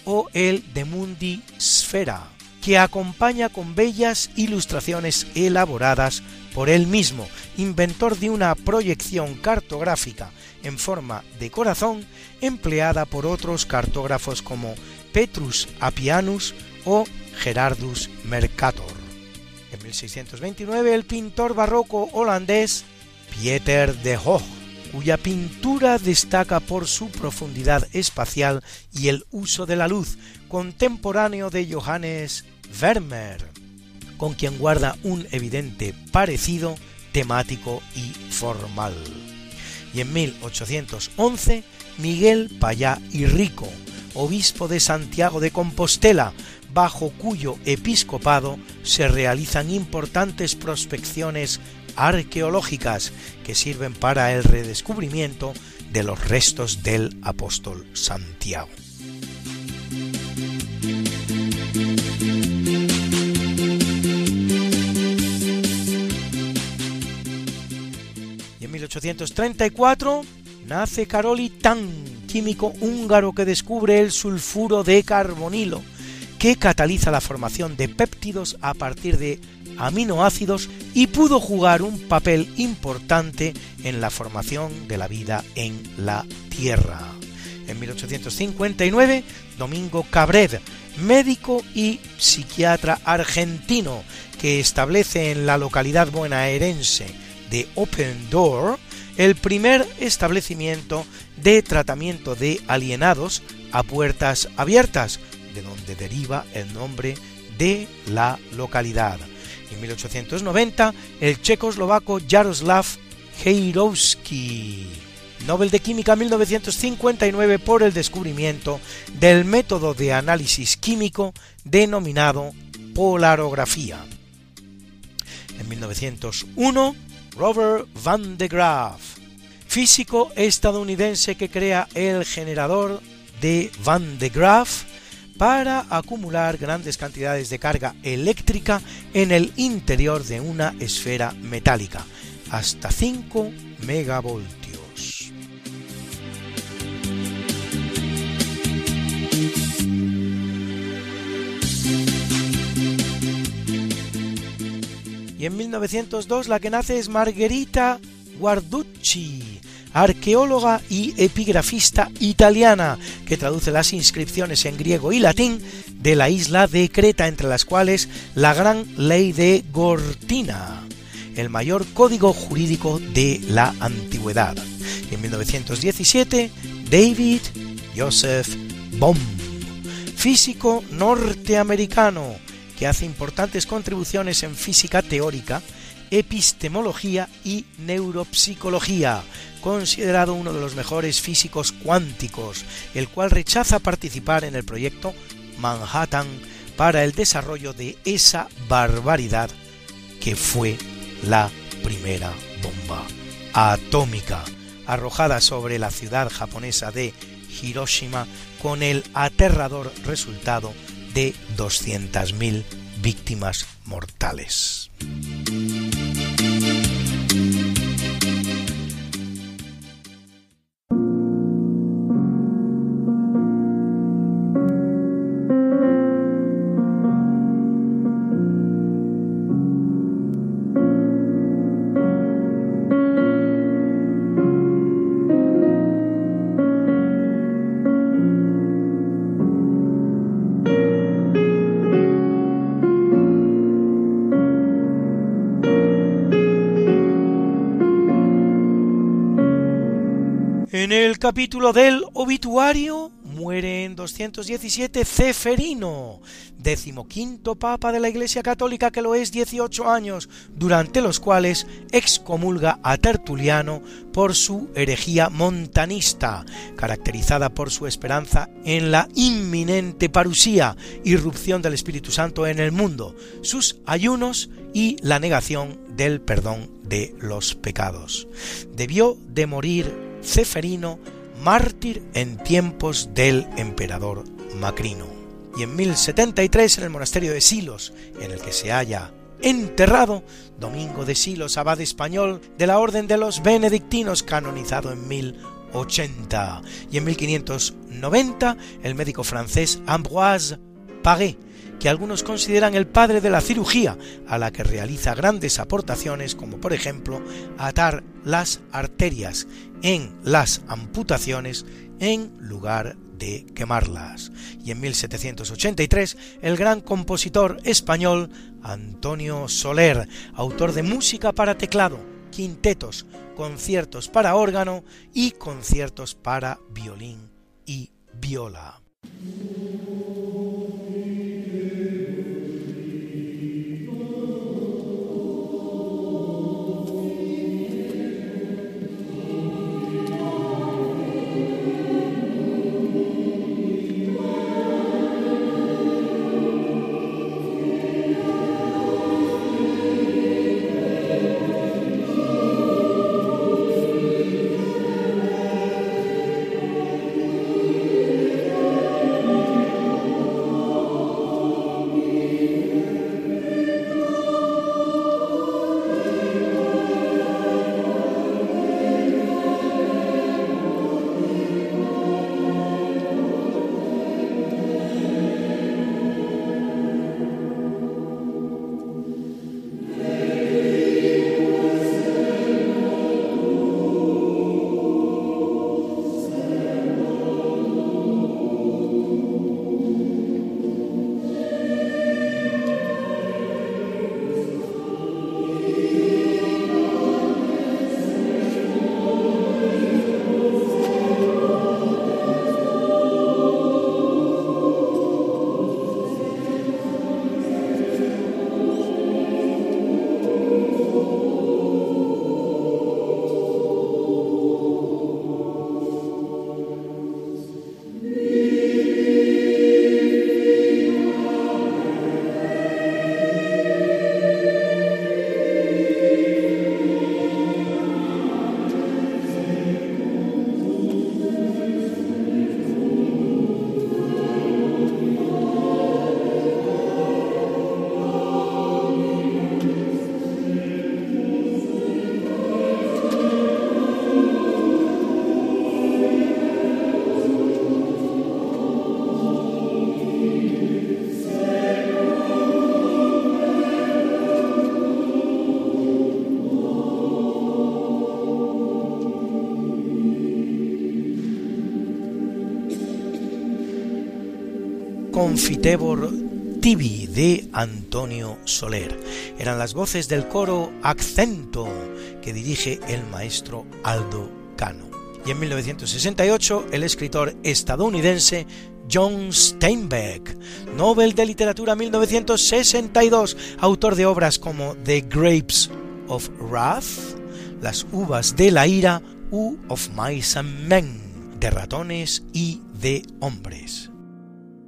o el De Mundi Sfera, que acompaña con bellas ilustraciones elaboradas por él mismo, inventor de una proyección cartográfica en forma de corazón empleada por otros cartógrafos como Petrus Apianus o Gerardus Mercator. En 1629 el pintor barroco holandés Pieter de Hoog, cuya pintura destaca por su profundidad espacial y el uso de la luz, contemporáneo de Johannes Vermeer, con quien guarda un evidente parecido temático y formal. Y en 1811, Miguel Payá y Rico, obispo de Santiago de Compostela, bajo cuyo episcopado se realizan importantes prospecciones arqueológicas que sirven para el redescubrimiento de los restos del apóstol Santiago. 1834 nace Karoli Tan, químico húngaro que descubre el sulfuro de carbonilo, que cataliza la formación de péptidos a partir de aminoácidos y pudo jugar un papel importante en la formación de la vida en la Tierra. En 1859, Domingo Cabred, médico y psiquiatra argentino, que establece en la localidad bonaerense de Open Door el primer establecimiento de tratamiento de alienados a puertas abiertas, de donde deriva el nombre de la localidad. En 1890 el checoslovaco Jaroslav Heirowski. Nobel de Química 1959 por el descubrimiento del método de análisis químico denominado polarografía. En 1901, Robert Van de Graaff, físico estadounidense que crea el generador de Van de Graaff para acumular grandes cantidades de carga eléctrica en el interior de una esfera metálica, hasta 5 megavoltios. Y en 1902 la que nace es Margherita Guarducci, arqueóloga y epigrafista italiana, que traduce las inscripciones en griego y latín de la isla de Creta, entre las cuales la gran ley de Gortina, el mayor código jurídico de la antigüedad. Y en 1917, David Joseph Bohm, físico norteamericano, que hace importantes contribuciones en física teórica, epistemología y neuropsicología, considerado uno de los mejores físicos cuánticos, el cual rechaza participar en el proyecto Manhattan para el desarrollo de esa barbaridad que fue la primera bomba atómica arrojada sobre la ciudad japonesa de Hiroshima con el aterrador resultado de 200.000 víctimas mortales. En el capítulo del obituario muere en 217 Ceferino, decimoquinto papa de la Iglesia Católica que lo es 18 años, durante los cuales excomulga a Tertuliano por su herejía montanista, caracterizada por su esperanza en la inminente parusía, irrupción del Espíritu Santo en el mundo, sus ayunos y la negación del perdón de los pecados. Debió de morir Ceferino, mártir en tiempos del emperador Macrino. Y en 1073 en el monasterio de Silos, en el que se halla enterrado Domingo de Silos, abad español de la Orden de los Benedictinos, canonizado en 1080. Y en 1590 el médico francés Ambroise Paré, que algunos consideran el padre de la cirugía, a la que realiza grandes aportaciones como por ejemplo atar las arterias en las amputaciones en lugar de quemarlas. Y en 1783 el gran compositor español Antonio Soler, autor de música para teclado, quintetos, conciertos para órgano y conciertos para violín y viola. Confitevor Tibi de Antonio Soler. Eran las voces del coro Accento que dirige el maestro Aldo Cano. Y en 1968 el escritor estadounidense John Steinbeck, Nobel de Literatura 1962, autor de obras como The Grapes of Wrath, Las uvas de la ira u Of Mice and Men, de ratones y de hombres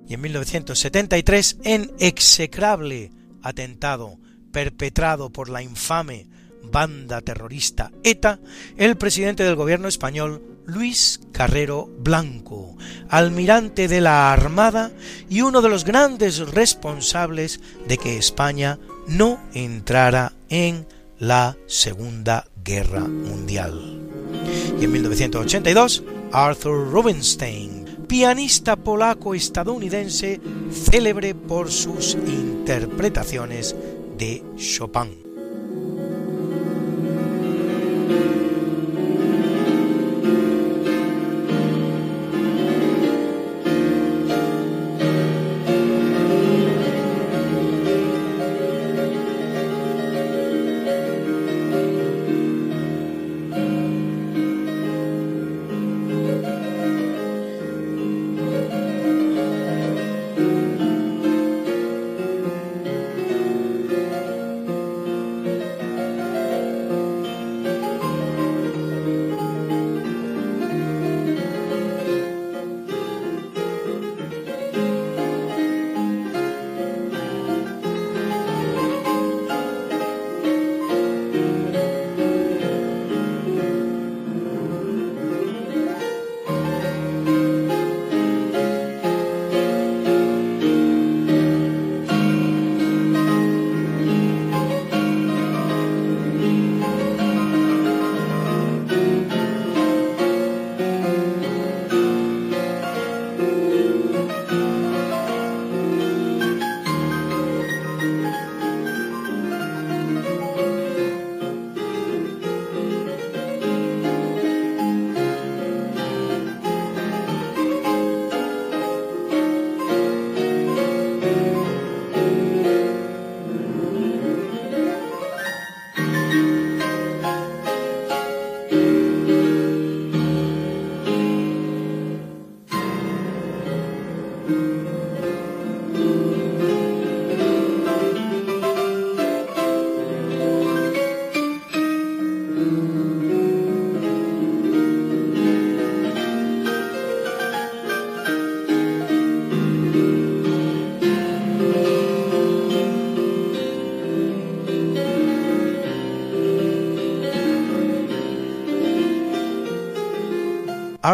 y en 1973 en execrable atentado perpetrado por la infame banda terrorista ETA, el presidente del gobierno español Luis Carrero Blanco, almirante de la Armada y uno de los grandes responsables de que España no entrara en la Segunda Guerra Mundial. Y en 1982, Arthur Rubinstein, pianista polaco-estadounidense célebre por sus interpretaciones de Chopin.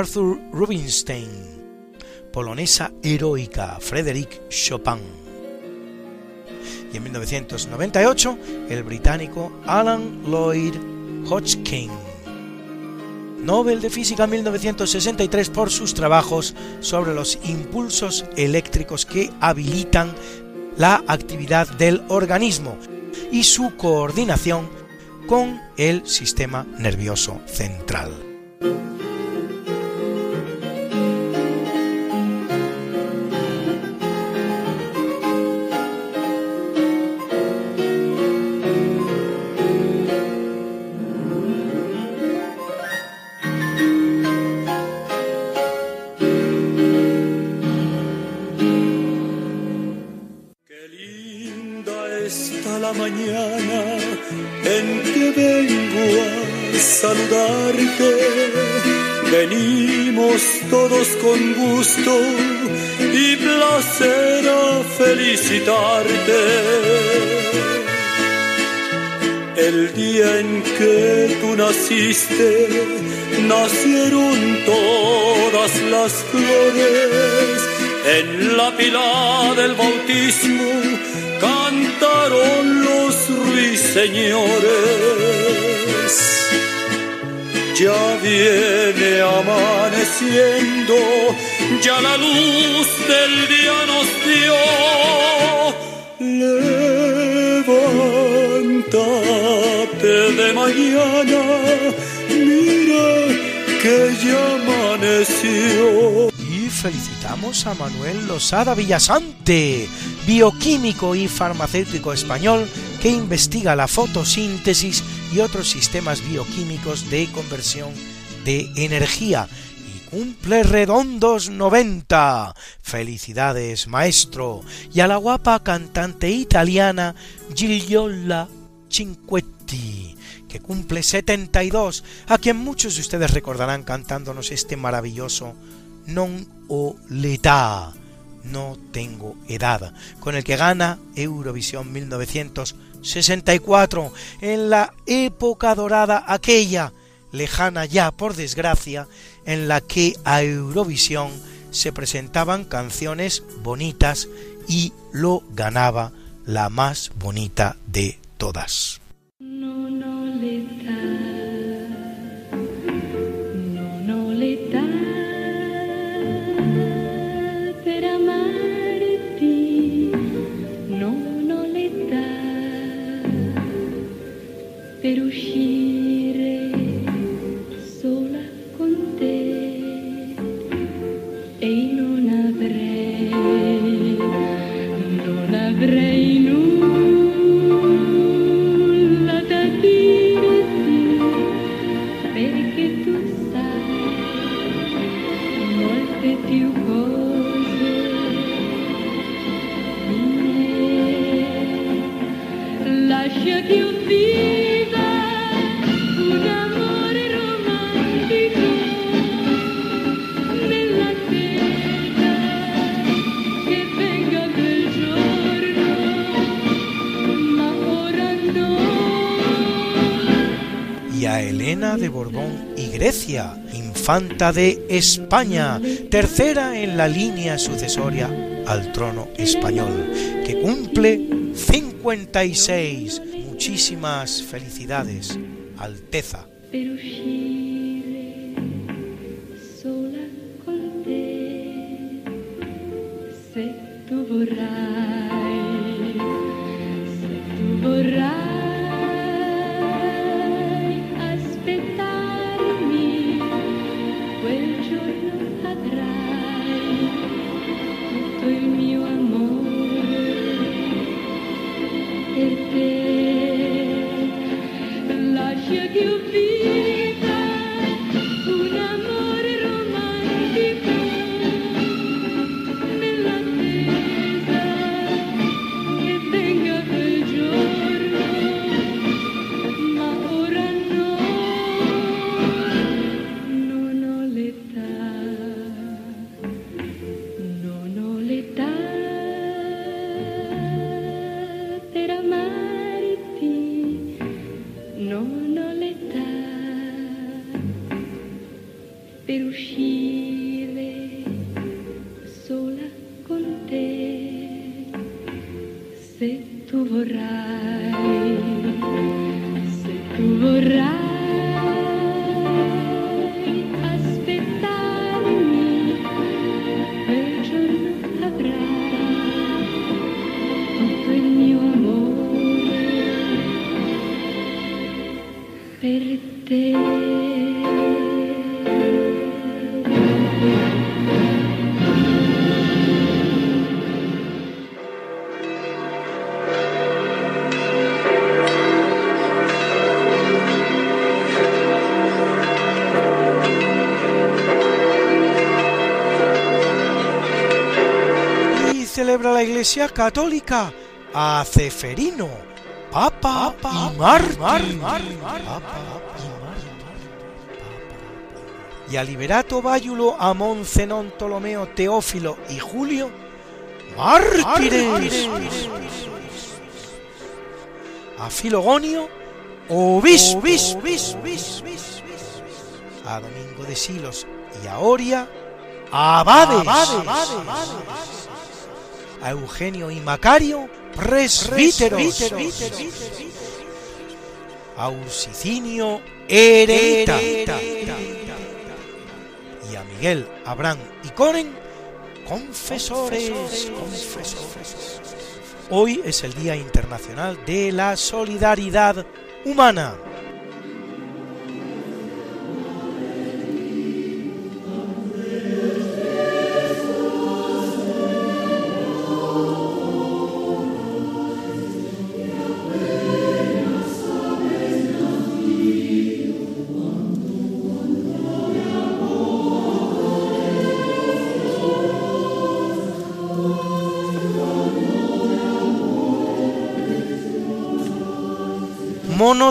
Arthur Rubinstein, polonesa heroica Frédéric Chopin. Y en 1998, el británico Alan Lloyd Hodgkin, Nobel de Física 1963 por sus trabajos sobre los impulsos eléctricos que habilitan la actividad del organismo y su coordinación con el sistema nervioso central. Cantaron los ruiseñores ya viene amaneciendo, ya la luz del día nos dio. Levántate de mañana, mira que ya amaneció. If felicitamos a Manuel Losada Villasante, bioquímico y farmacéutico español que investiga la fotosíntesis y otros sistemas bioquímicos de conversión de energía y cumple redondos 90. Felicidades, maestro. Y a la guapa cantante italiana Gigliola Cinquetti, que cumple 72, a quien muchos de ustedes recordarán cantándonos este maravilloso Non ho l'età, no tengo edad, con el que gana Eurovisión 1964, en la época dorada aquella, lejana ya por desgracia, en la que a Eurovisión se presentaban canciones bonitas y lo ganaba la más bonita de todas. peruche. De Borbón y Grecia, infanta de España, tercera en la línea sucesoria al trono español, que cumple 56. Muchísimas felicidades, Alteza. Iglesia Católica a Ceferino, Papa, y Mártir, y a Liberato Báyulo, Amón, Zenón, Ptolomeo, Teófilo y Julio, mártires, a Filogonio, obispo, a Domingo de Silos y a Oria, abades, a Eugenio y Macario, presbíteros, a Ursicinio, y a Miguel, Abraham y Coren, confesores. Hoy es el Día Internacional de la Solidaridad Humana.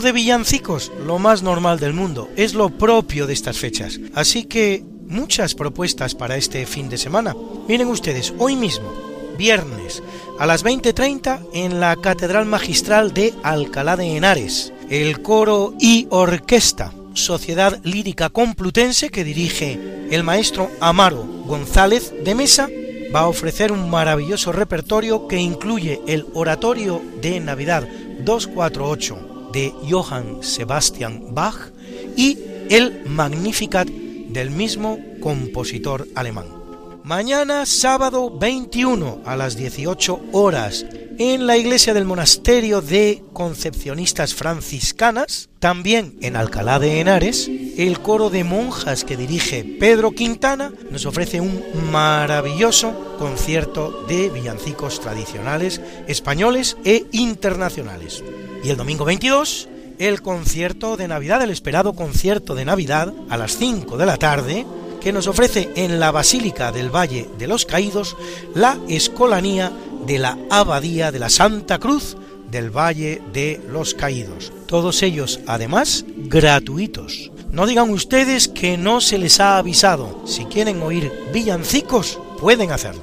De villancicos, lo más normal del mundo, es lo propio de estas fechas. Así que muchas propuestas para este fin de semana. Miren ustedes, hoy mismo, viernes, a las 20.30 en la Catedral Magistral de Alcalá de Henares, el coro y orquesta Sociedad Lírica Complutense que dirige el maestro Amaro González de Mesa va a ofrecer un maravilloso repertorio que incluye el Oratorio de Navidad 248 de Johann Sebastian Bach y el Magnificat del mismo compositor alemán. Mañana sábado 21 a las 18 horas en la iglesia del monasterio de concepcionistas franciscanas, también en Alcalá de Henares, el coro de monjas que dirige Pedro Quintana nos ofrece un maravilloso concierto de villancicos tradicionales españoles e internacionales. Y el domingo 22, el concierto de Navidad, el esperado concierto de Navidad a las 5 de la tarde, que nos ofrece en la Basílica del Valle de los Caídos la Escolanía de la Abadía de la Santa Cruz del Valle de los Caídos. Todos ellos, además, gratuitos. No digan ustedes que no se les ha avisado. Si quieren oír villancicos, pueden hacerlo.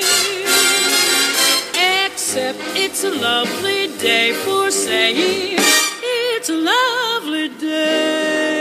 except it's a lovely day for saying it's a lovely day.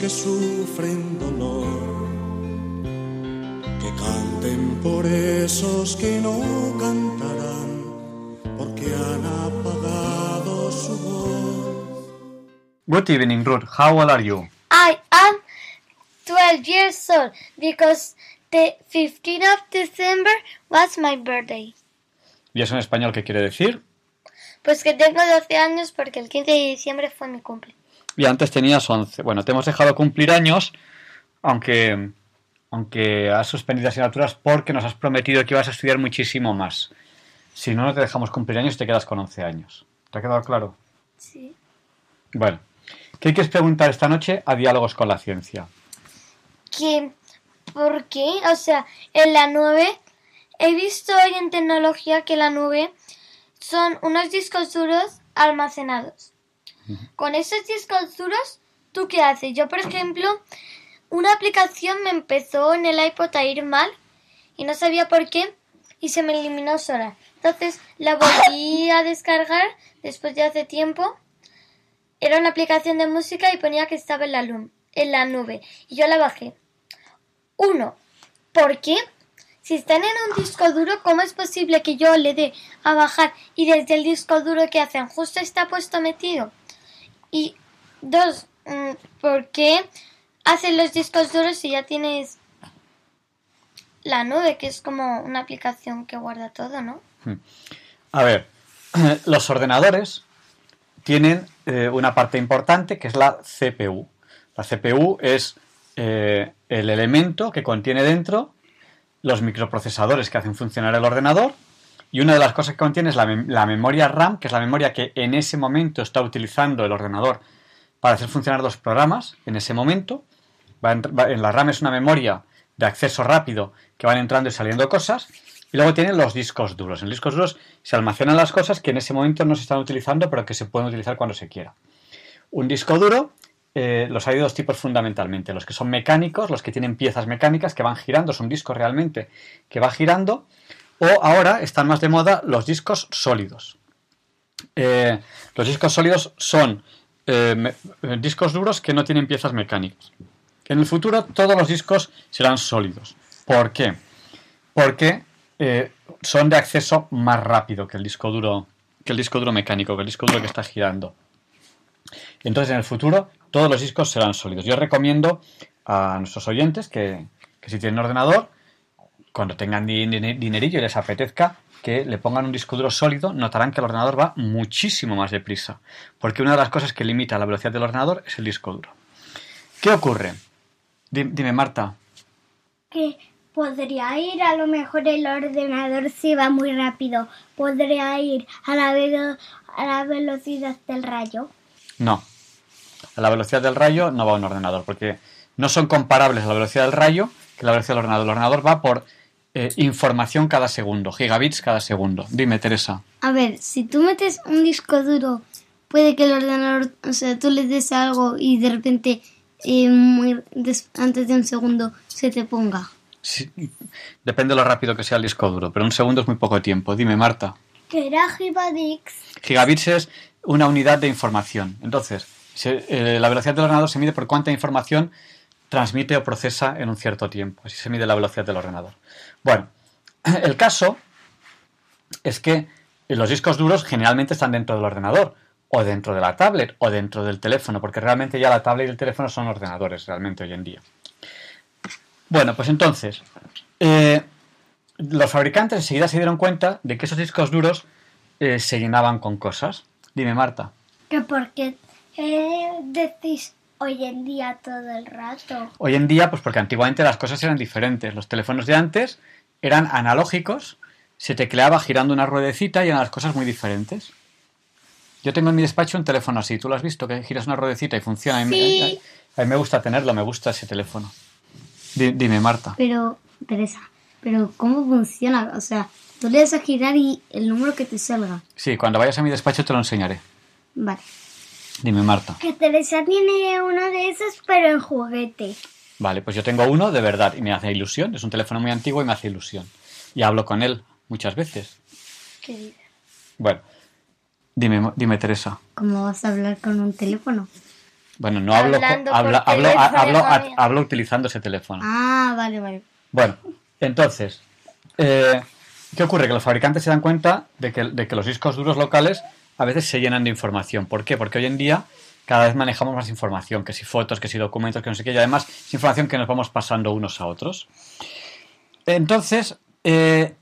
Que sufren dolor que canten por esos que no cantarán, porque han apagado su voz. Good evening, Ruth. How old are you? I am 12 years old because the 15th of December was my birthday. ¿Y eso en español qué quiere decir? Pues que tengo 12 años porque el 15 de diciembre fue mi cumple. Y antes tenías 11. Bueno, te hemos dejado cumplir años, aunque, aunque has suspendido asignaturas porque nos has prometido que ibas a estudiar muchísimo más. Si no, no te dejamos cumplir años y te quedas con 11 años. ¿Te ha quedado claro? Sí. Bueno, ¿qué quieres preguntar esta noche a Diálogos con la Ciencia? Que, ¿por qué? O sea, en la nube, he visto hoy en tecnología que la nube son unos discos duros almacenados. Con esos discos duros, ¿tú qué haces? Yo, por ejemplo, una aplicación me empezó en el iPod a ir mal y no sabía por qué y se me eliminó sola. Entonces la volví a descargar después de hace tiempo. Era una aplicación de música y ponía que estaba en la, lum- en la nube y yo la bajé. Uno, ¿por qué? Si están en un disco duro, ¿cómo es posible que yo le dé a bajar y desde el disco duro que hacen justo está puesto metido? Y dos, mm, ¿por qué hacen los discos duros si ya tienes la nube, que es como una aplicación que guarda todo, ¿no? A ver, los ordenadores tienen eh, una parte importante que es la CPU. La CPU es eh, el elemento que contiene dentro los microprocesadores que hacen funcionar el ordenador y una de las cosas que contiene es la, la memoria RAM, que es la memoria que en ese momento está utilizando el ordenador para hacer funcionar los programas en ese momento. Va en, en la RAM es una memoria de acceso rápido que van entrando y saliendo cosas. Y luego tienen los discos duros. En los discos duros se almacenan las cosas que en ese momento no se están utilizando, pero que se pueden utilizar cuando se quiera. Un disco duro, eh, los hay de dos tipos fundamentalmente. Los que son mecánicos, los que tienen piezas mecánicas que van girando, son discos realmente que va girando. O ahora están más de moda los discos sólidos. Eh, los discos sólidos son eh, eh, discos duros que no tienen piezas mecánicas. En el futuro todos los discos serán sólidos. ¿Por qué? Porque eh, son de acceso más rápido que el disco duro, que el disco duro mecánico, que el disco duro que está girando. Entonces en el futuro todos los discos serán sólidos. Yo recomiendo a nuestros oyentes que si tienen ordenador, cuando tengan din- din- dinerillo y les apetezca, que le pongan un disco duro sólido, notarán que el ordenador va muchísimo más deprisa. Porque una de las cosas que limita la velocidad del ordenador es el disco duro. ¿Qué ocurre? Di- Dime, Marta. Que podría ir, a lo mejor el ordenador si va muy rápido, podría ir a la, velo- a la velocidad del rayo. No. A la velocidad del rayo no va un ordenador, porque no son comparables a la velocidad del rayo que la velocidad del ordenador. El ordenador va por eh, información cada segundo, gigabits cada segundo. Dime, Teresa. A ver, si tú metes un disco duro, puede que el ordenador, o sea, tú le des algo y de repente, eh, muy des- antes de un segundo, se te ponga. Sí, depende de lo rápido que sea el disco duro, pero un segundo es muy poco tiempo. Dime, Marta. Que era Gigabits. Gigabits es una unidad de información. Entonces, se- eh, la velocidad del ordenador se mide por cuánta información transmite o procesa en un cierto tiempo. Así se mide la velocidad del ordenador. Bueno, el caso es que los discos duros generalmente están dentro del ordenador, o dentro de la tablet, o dentro del teléfono, porque realmente ya la tablet y el teléfono son ordenadores realmente hoy en día. Bueno, pues entonces, eh, los fabricantes enseguida se dieron cuenta de que esos discos duros eh, se llenaban con cosas. Dime, Marta. Que porque eh, decís hoy en día todo el rato. Hoy en día, pues porque antiguamente las cosas eran diferentes. Los teléfonos de antes eran analógicos, se tecleaba girando una ruedecita y eran las cosas muy diferentes. Yo tengo en mi despacho un teléfono así, ¿tú lo has visto? Que giras una ruedecita y funciona. A mí, Sí. a- mí me gusta tenerlo, me gusta ese teléfono. Di- dime, Marta. Pero, Teresa, pero ¿cómo funciona? O sea, tú le das a girar y el número que te salga. Sí, cuando vayas a mi despacho te lo enseñaré. Vale. Dime, Marta. Que Teresa tiene uno de esos, pero en juguete. Vale, pues yo tengo uno de verdad y me hace ilusión. Es un teléfono muy antiguo y me hace ilusión. Y hablo con él muchas veces. ¿Qué? Bueno, dime, dime Teresa. ¿Cómo vas a hablar con un teléfono? Bueno, no hablo, hablo, hablo, María. hablo utilizando ese teléfono. Ah, vale, vale. Bueno, entonces, eh, ¿qué ocurre? Que los fabricantes se dan cuenta de que, de que los discos duros locales a veces se llenan de información. ¿Por qué? Porque hoy en día cada vez manejamos más información, que si fotos, que si documentos, que no sé qué, y además es información que nos vamos pasando unos a otros. Entonces, eh,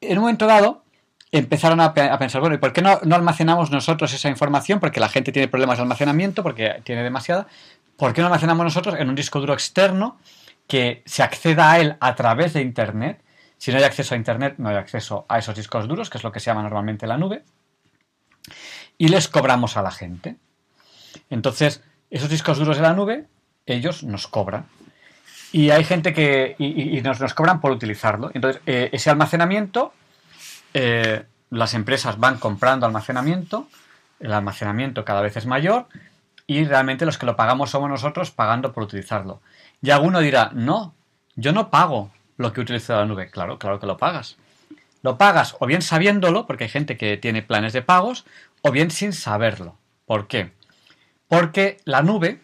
en un momento dado, empezaron a, pe- a pensar, bueno, ¿y por qué no, no almacenamos nosotros esa información? Porque la gente tiene problemas de almacenamiento, porque tiene demasiada. ¿Por qué no almacenamos nosotros en un disco duro externo que se acceda a él a través de Internet? Si no hay acceso a Internet, no hay acceso a esos discos duros, que es lo que se llama normalmente la nube. Y les cobramos a la gente. Entonces, esos discos duros de la nube, ellos nos cobran. Y hay gente que. y, nos, cobran por utilizarlo. Entonces, eh, ese almacenamiento, eh, las empresas van comprando almacenamiento, el almacenamiento cada vez es mayor, y realmente los que lo pagamos somos nosotros pagando por utilizarlo. Y alguno dirá, no, yo no pago lo que utilizo la nube. Claro, claro que lo pagas. Lo pagas o bien sabiéndolo, porque hay gente que tiene planes de pagos, o bien sin saberlo. ¿Por qué? Porque la nube,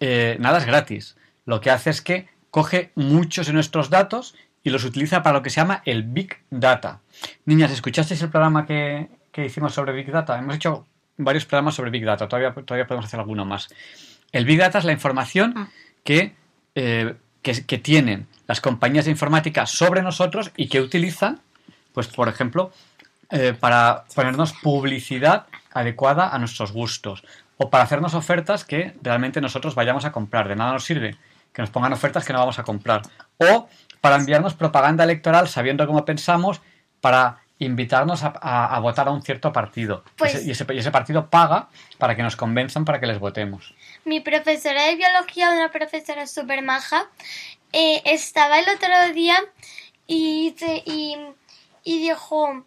eh, nada es gratis. Lo que hace es que coge muchos de nuestros datos y los utiliza para lo que se llama el Big Data. Niñas, ¿escuchasteis el programa que, que hicimos sobre Big Data? Hemos hecho varios programas sobre Big Data, todavía, todavía podemos hacer alguno más. El Big Data es la información que, eh, que, que tienen las compañías de informática sobre nosotros y que utilizan, pues por ejemplo, eh, para ponernos publicidad adecuada a nuestros gustos o para hacernos ofertas que realmente nosotros vayamos a comprar. De nada nos sirve que nos pongan ofertas que no vamos a comprar. O para enviarnos propaganda electoral sabiendo cómo pensamos para invitarnos a, a- a votar a un cierto partido. Pues- Ese- y, ese, y ese partido paga para que nos convenzan para que les votemos. Mi profesora de biología, una profesora súper maja, eh, estaba el otro día y, y, y dijo,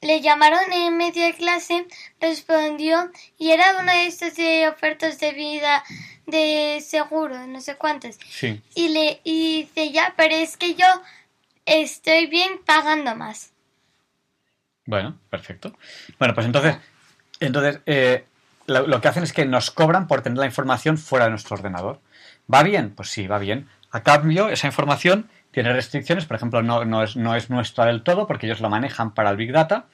le llamaron en medio de clase, respondió y era uno de estos de ofertas de vida de seguro, no sé cuántos. Sí. Y le y dice, ya, pero es que yo estoy bien pagando más. Bueno, perfecto. Bueno, pues entonces, entonces eh, lo, lo que hacen es que nos cobran por tener la información fuera de nuestro ordenador. ¿Va bien? Pues sí, va bien. A cambio, esa información tiene restricciones, por ejemplo, no, no, es, no es nuestra del todo porque ellos lo manejan para el Big Data.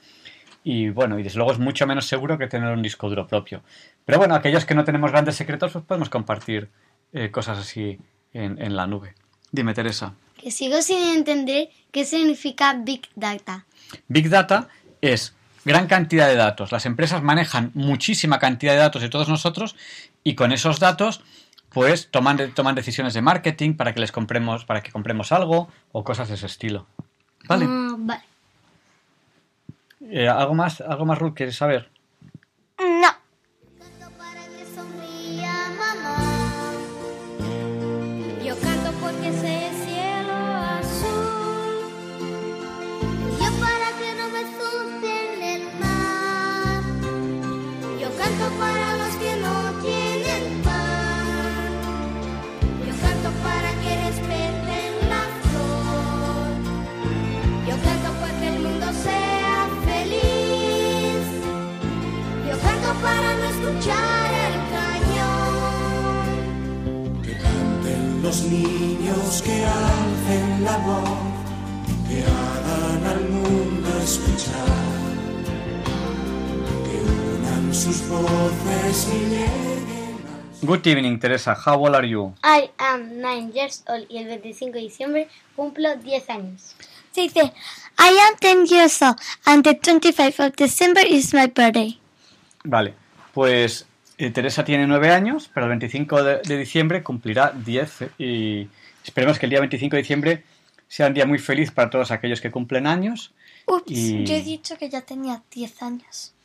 Y bueno, y desde luego es mucho menos seguro que tener un disco duro propio. Pero bueno, aquellos que no tenemos grandes secretos, pues podemos compartir eh, cosas así en, en la nube. Dime, Teresa. Que sigo sin entender qué significa Big Data. Big Data es gran cantidad de datos. Las empresas manejan muchísima cantidad de datos de todos nosotros y con esos datos pues toman, toman decisiones de marketing para que les compremos, para que compremos algo o cosas de ese estilo. Vale. Ah, vale. Eh, ¿Algo más, algo más, Ruth, quieres saber? Good evening, Teresa. How old are you? I am 9 years old y el 25 de diciembre cumplo 10 años. Dice, I am 10 years old and the 25th of December is my birthday. Vale, pues eh, Teresa tiene nueve años, pero el 25 de, de diciembre cumplirá 10 eh, y esperemos que el día 25 de diciembre sea un día muy feliz para todos aquellos que cumplen años. Ups, Y- yo he dicho que ya tenía 10 años.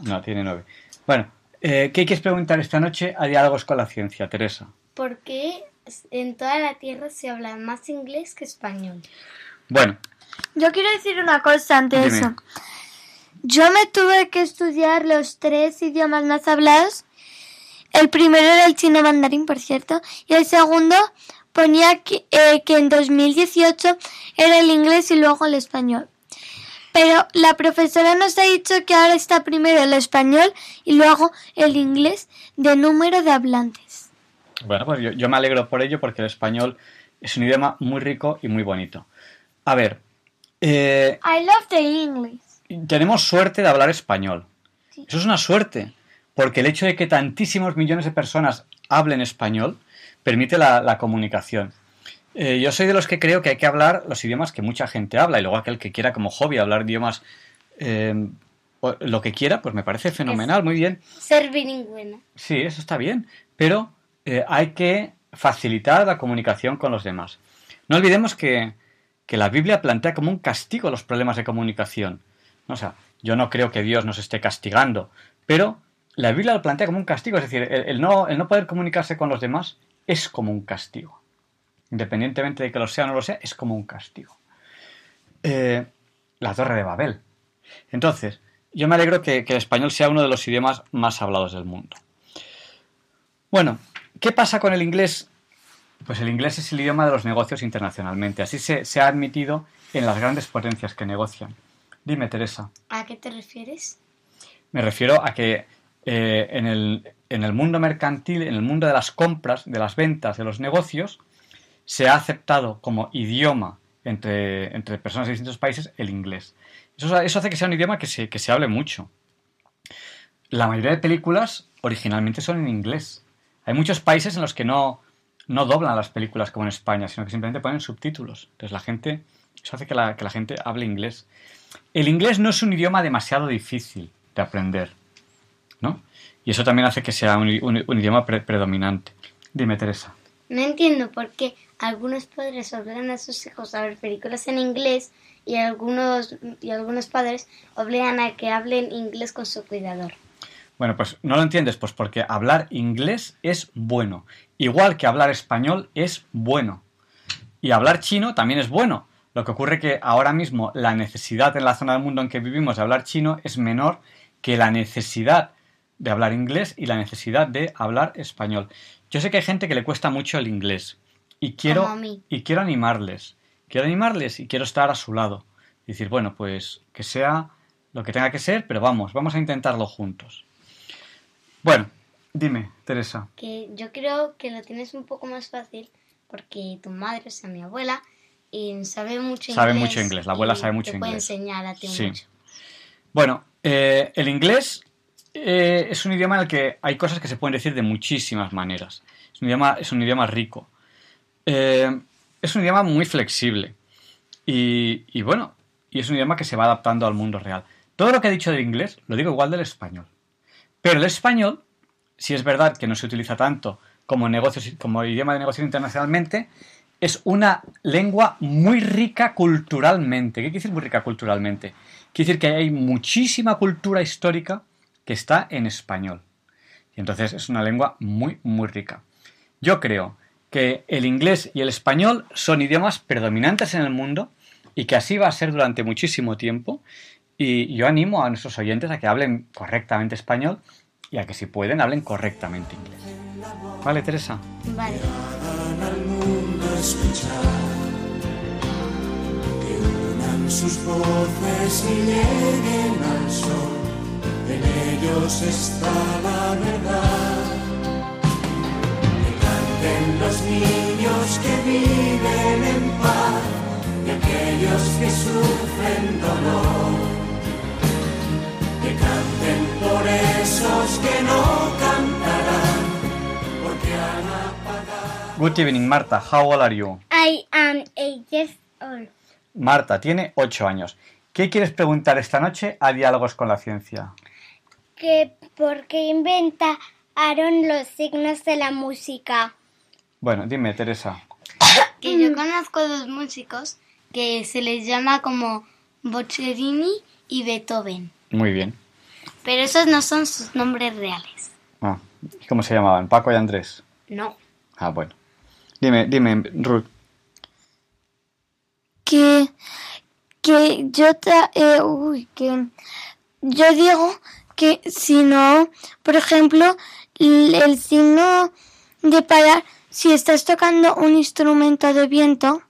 No, tiene nueve. Bueno, eh, ¿qué quieres preguntar esta noche a Diálogos con la Ciencia, Teresa? ¿Por qué en toda la Tierra se habla más inglés que español? Bueno, Yo quiero decir una cosa ante Dime. eso. Yo me tuve que estudiar los tres idiomas más hablados. El primero era el chino mandarín, por cierto, y el segundo ponía que, eh, que en 2018 era el inglés y luego el español. Pero la profesora nos ha dicho que ahora está primero el español y luego el inglés de número de hablantes. bueno, pues yo, yo me alegro por ello porque el español es un idioma muy rico y muy bonito. A ver, eh, I love the English. tenemos suerte de hablar español. Eso es una suerte, porque el hecho de que tantísimos millones de personas hablen español permite la, la comunicación. Eh, yo soy de los que creo que hay que hablar los idiomas que mucha gente habla y luego aquel que quiera como hobby hablar idiomas eh, o lo que quiera, pues me parece fenomenal, muy bien. Ser bilingüe. Sí, eso está bien, pero eh, hay que facilitar la comunicación con los demás. No olvidemos que, que la Biblia plantea como un castigo los problemas de comunicación. O sea, yo no creo que Dios nos esté castigando, pero la Biblia lo plantea como un castigo, es decir, el, el no, el no poder comunicarse con los demás es como un castigo. Independientemente de que lo sea o no lo sea, es como un castigo. Eh, la Torre de Babel. Entonces, yo me alegro que, que el español sea uno de los idiomas más hablados del mundo. Bueno, ¿qué pasa con el inglés? Pues el inglés es el idioma de los negocios internacionalmente. Así se, se ha admitido en las grandes potencias que negocian. Dime, Teresa. ¿A qué te refieres? Me refiero a que eh, en, el, en el mundo mercantil, en el mundo de las compras, de las ventas, de los negocios, se ha aceptado como idioma entre, entre personas de distintos países el inglés. Eso, eso hace que sea un idioma que se, que se hable mucho. La mayoría de películas originalmente son en inglés. Hay muchos países en los que no, no doblan las películas como en España, sino que simplemente ponen subtítulos. Entonces la gente, eso hace que la, que la gente hable inglés. El inglés no es un idioma demasiado difícil de aprender, ¿no? Y eso también hace que sea un, un- un idioma pre- predominante. Dime, Teresa. No entiendo por qué algunos padres obligan a sus hijos a ver películas en inglés y algunos, y algunos padres obligan a que hablen inglés con su cuidador. Bueno, pues no lo entiendes, pues porque hablar inglés es bueno. Igual que hablar español es bueno. Y hablar chino también es bueno. Lo que ocurre que ahora mismo la necesidad en la zona del mundo en que vivimos de hablar chino es menor que la necesidad de hablar inglés y la necesidad de hablar español. Yo sé que hay gente que le cuesta mucho el inglés y quiero Como a mí. y quiero animarles. Quiero animarles y quiero estar a su lado. Y decir, bueno, pues que sea lo que tenga que ser, pero vamos, vamos a intentarlo juntos. Bueno, dime, Teresa. Que yo creo que lo tienes un poco más fácil porque tu madre, o sea, mi abuela, eh, sabe mucho Sabe inglés. mucho inglés, la abuela y sabe mucho te puede inglés. enseñar a ti Sí. mucho. Bueno, eh, el inglés eh, es un idioma en el que hay cosas que se pueden decir de muchísimas maneras. Es un idioma, es un idioma rico. Eh, es un idioma muy flexible. Y, y bueno, y es un idioma que se va adaptando al mundo real. Todo lo que he dicho del inglés lo digo igual del español. Pero el español, si es verdad que no se utiliza tanto como, negocios, como idioma de negocio internacionalmente, es una lengua muy rica culturalmente. ¿Qué quiere decir muy rica culturalmente? Quiere decir que hay muchísima cultura histórica que está en español. Y entonces es una lengua muy, muy rica. Yo creo que el inglés y el español son idiomas predominantes en el mundo y que así va a ser durante muchísimo tiempo. Y yo animo a nuestros oyentes a que hablen correctamente español y a que si pueden hablen correctamente inglés. ¿Vale, Teresa? Vale. Hagan al mundo escuchar, que unan sus voces y lleguen al sol, en ellos está la verdad. Que canten los niños que viven en paz y aquellos que sufren dolor. Que canten por esos que no cantarán, porque han apagado. Good evening, Marta. How old are you? I am eight years old. Marta tiene 8 años. ¿Qué quieres preguntar esta noche a Diálogos con la Ciencia? Que ¿Por qué inventaron los signos de la música? Bueno, dime, Teresa. Que yo conozco dos músicos que se les llama como Boccherini y Beethoven. Muy bien. Pero esos no son sus nombres reales. Ah, ¿Cómo se llamaban? Paco y Andrés. No. Ah, bueno. Dime, dime, Ruth. que que yo ta- eh, uy, que yo digo que si no, por ejemplo, el signo de parar, si estás tocando un instrumento de viento,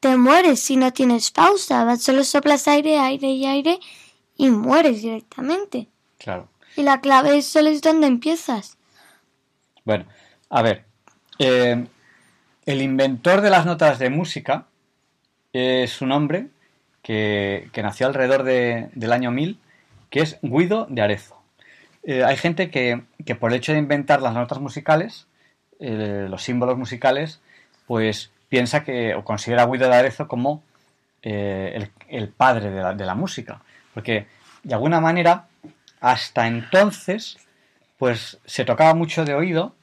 te mueres si no tienes pausa, vas- solo soplas aire, aire y aire y mueres directamente. Claro. Y la clave es solo es donde empiezas. Bueno, a ver. eh, el inventor de las notas de música es un hombre que, que nació alrededor de- del año 1000, que es Guido de Arezzo. Eh, hay gente que, que por el hecho de inventar las notas musicales, eh, los símbolos musicales, pues piensa que, o considera a Guido de Arezzo como eh, el, padre de la, música. Porque, de alguna manera, hasta entonces, pues se tocaba mucho de oído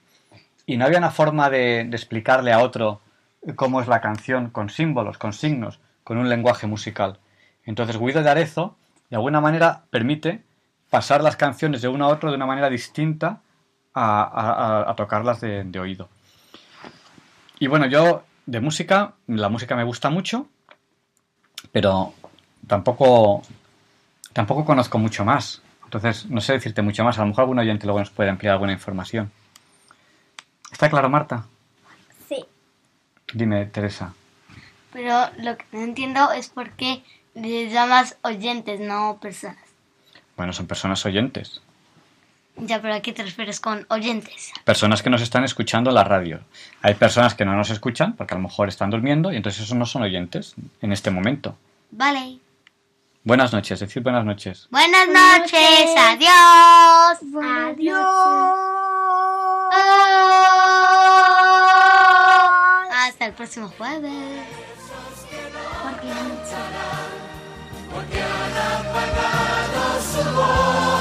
y no había una forma de, de explicarle a otro cómo es la canción con símbolos, con signos, con un lenguaje musical. Entonces Guido de Arezzo, de alguna manera, permite pasar las canciones de uno a otro de una manera distinta a, a- tocarlas de, de oído. Y bueno, yo de música, la música me gusta mucho, pero tampoco, tampoco conozco mucho más. Entonces, no sé decirte mucho más. A lo mejor algún oyente luego nos puede ampliar alguna información. ¿Está claro, Marta? Sí. Dime, Teresa. Pero lo que no entiendo es por qué les llamas oyentes, no personas. Bueno, son personas oyentes. Ya, pero ¿a qué te refieres con oyentes? Personas que nos están escuchando en la radio. Hay personas que no nos escuchan porque a lo mejor están durmiendo y entonces esos no son oyentes en este momento. Vale. Buenas noches, decir buenas noches. Buenas noches, adiós. Adiós. Hasta el próximo jueves. porque apagado su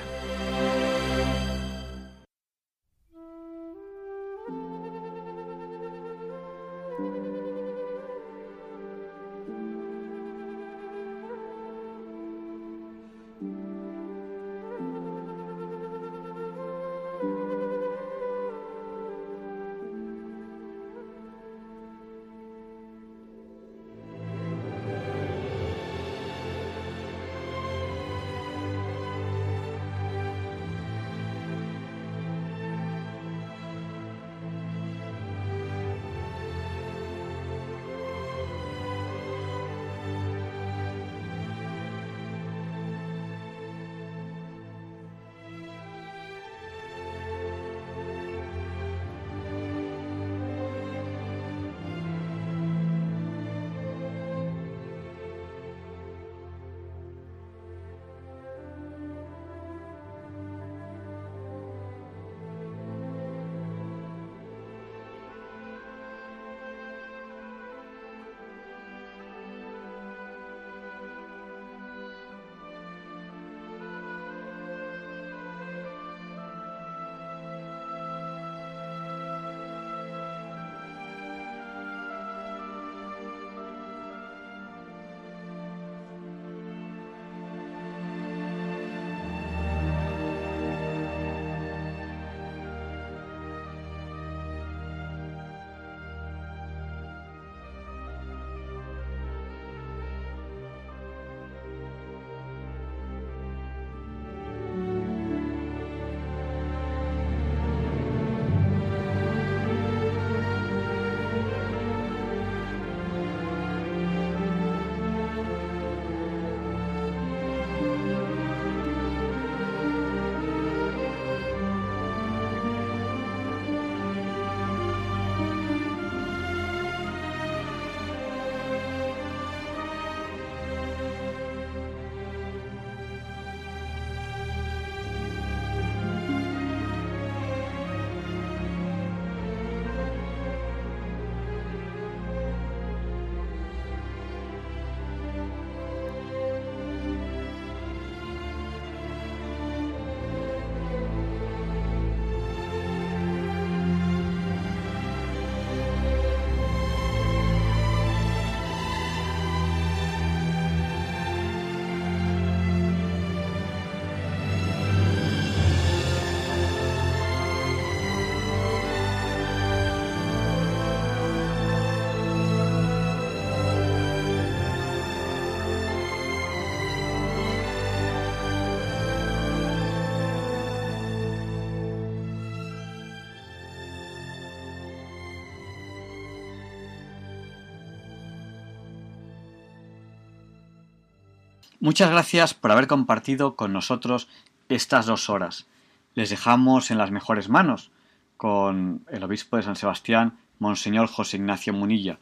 Muchas gracias por haber compartido con nosotros estas dos horas. Les dejamos en las mejores manos con el obispo de San Sebastián, Monseñor José Ignacio Munilla,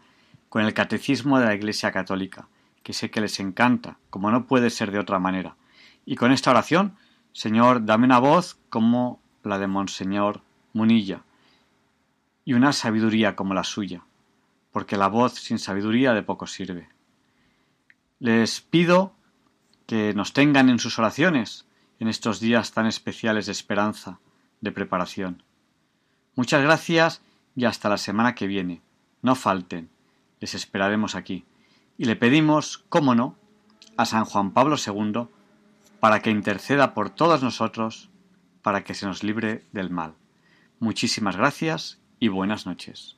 con el Catecismo de la Iglesia Católica, que sé que les encanta, como no puede ser de otra manera. Y con esta oración, Señor, dame una voz como la de Monseñor Munilla, y una sabiduría como la suya, porque la voz sin sabiduría de poco sirve. Les pido que nos tengan en sus oraciones en estos días tan especiales de esperanza, de preparación. Muchas gracias y hasta la semana que viene. No falten, les esperaremos aquí. Y le pedimos, cómo no, a San Juan Pablo II para que interceda por todos nosotros, para que se nos libre del mal. Muchísimas gracias y buenas noches.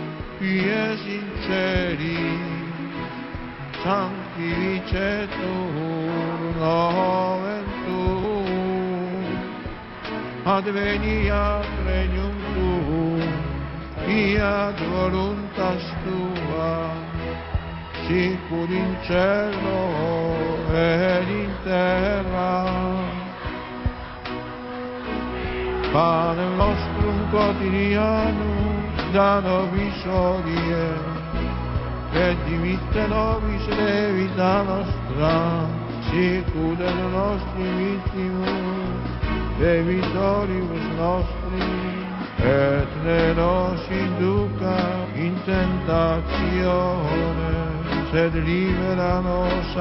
e sinceri, santi viceturno ventù, advenia regnum tuum, iad voluntas tua, sicur in cielo ed in terra. Padre nostrum quotidiano, Βυζάνο Βυσόδιε και τη μητέρα Βυσέ Βυζάνο Στράτσι κούτεν νόστι μύθι μου και Βυσόδιβους νόστι έτρελος ειδούκα εντεντάξιονες σε τρίβεραν ως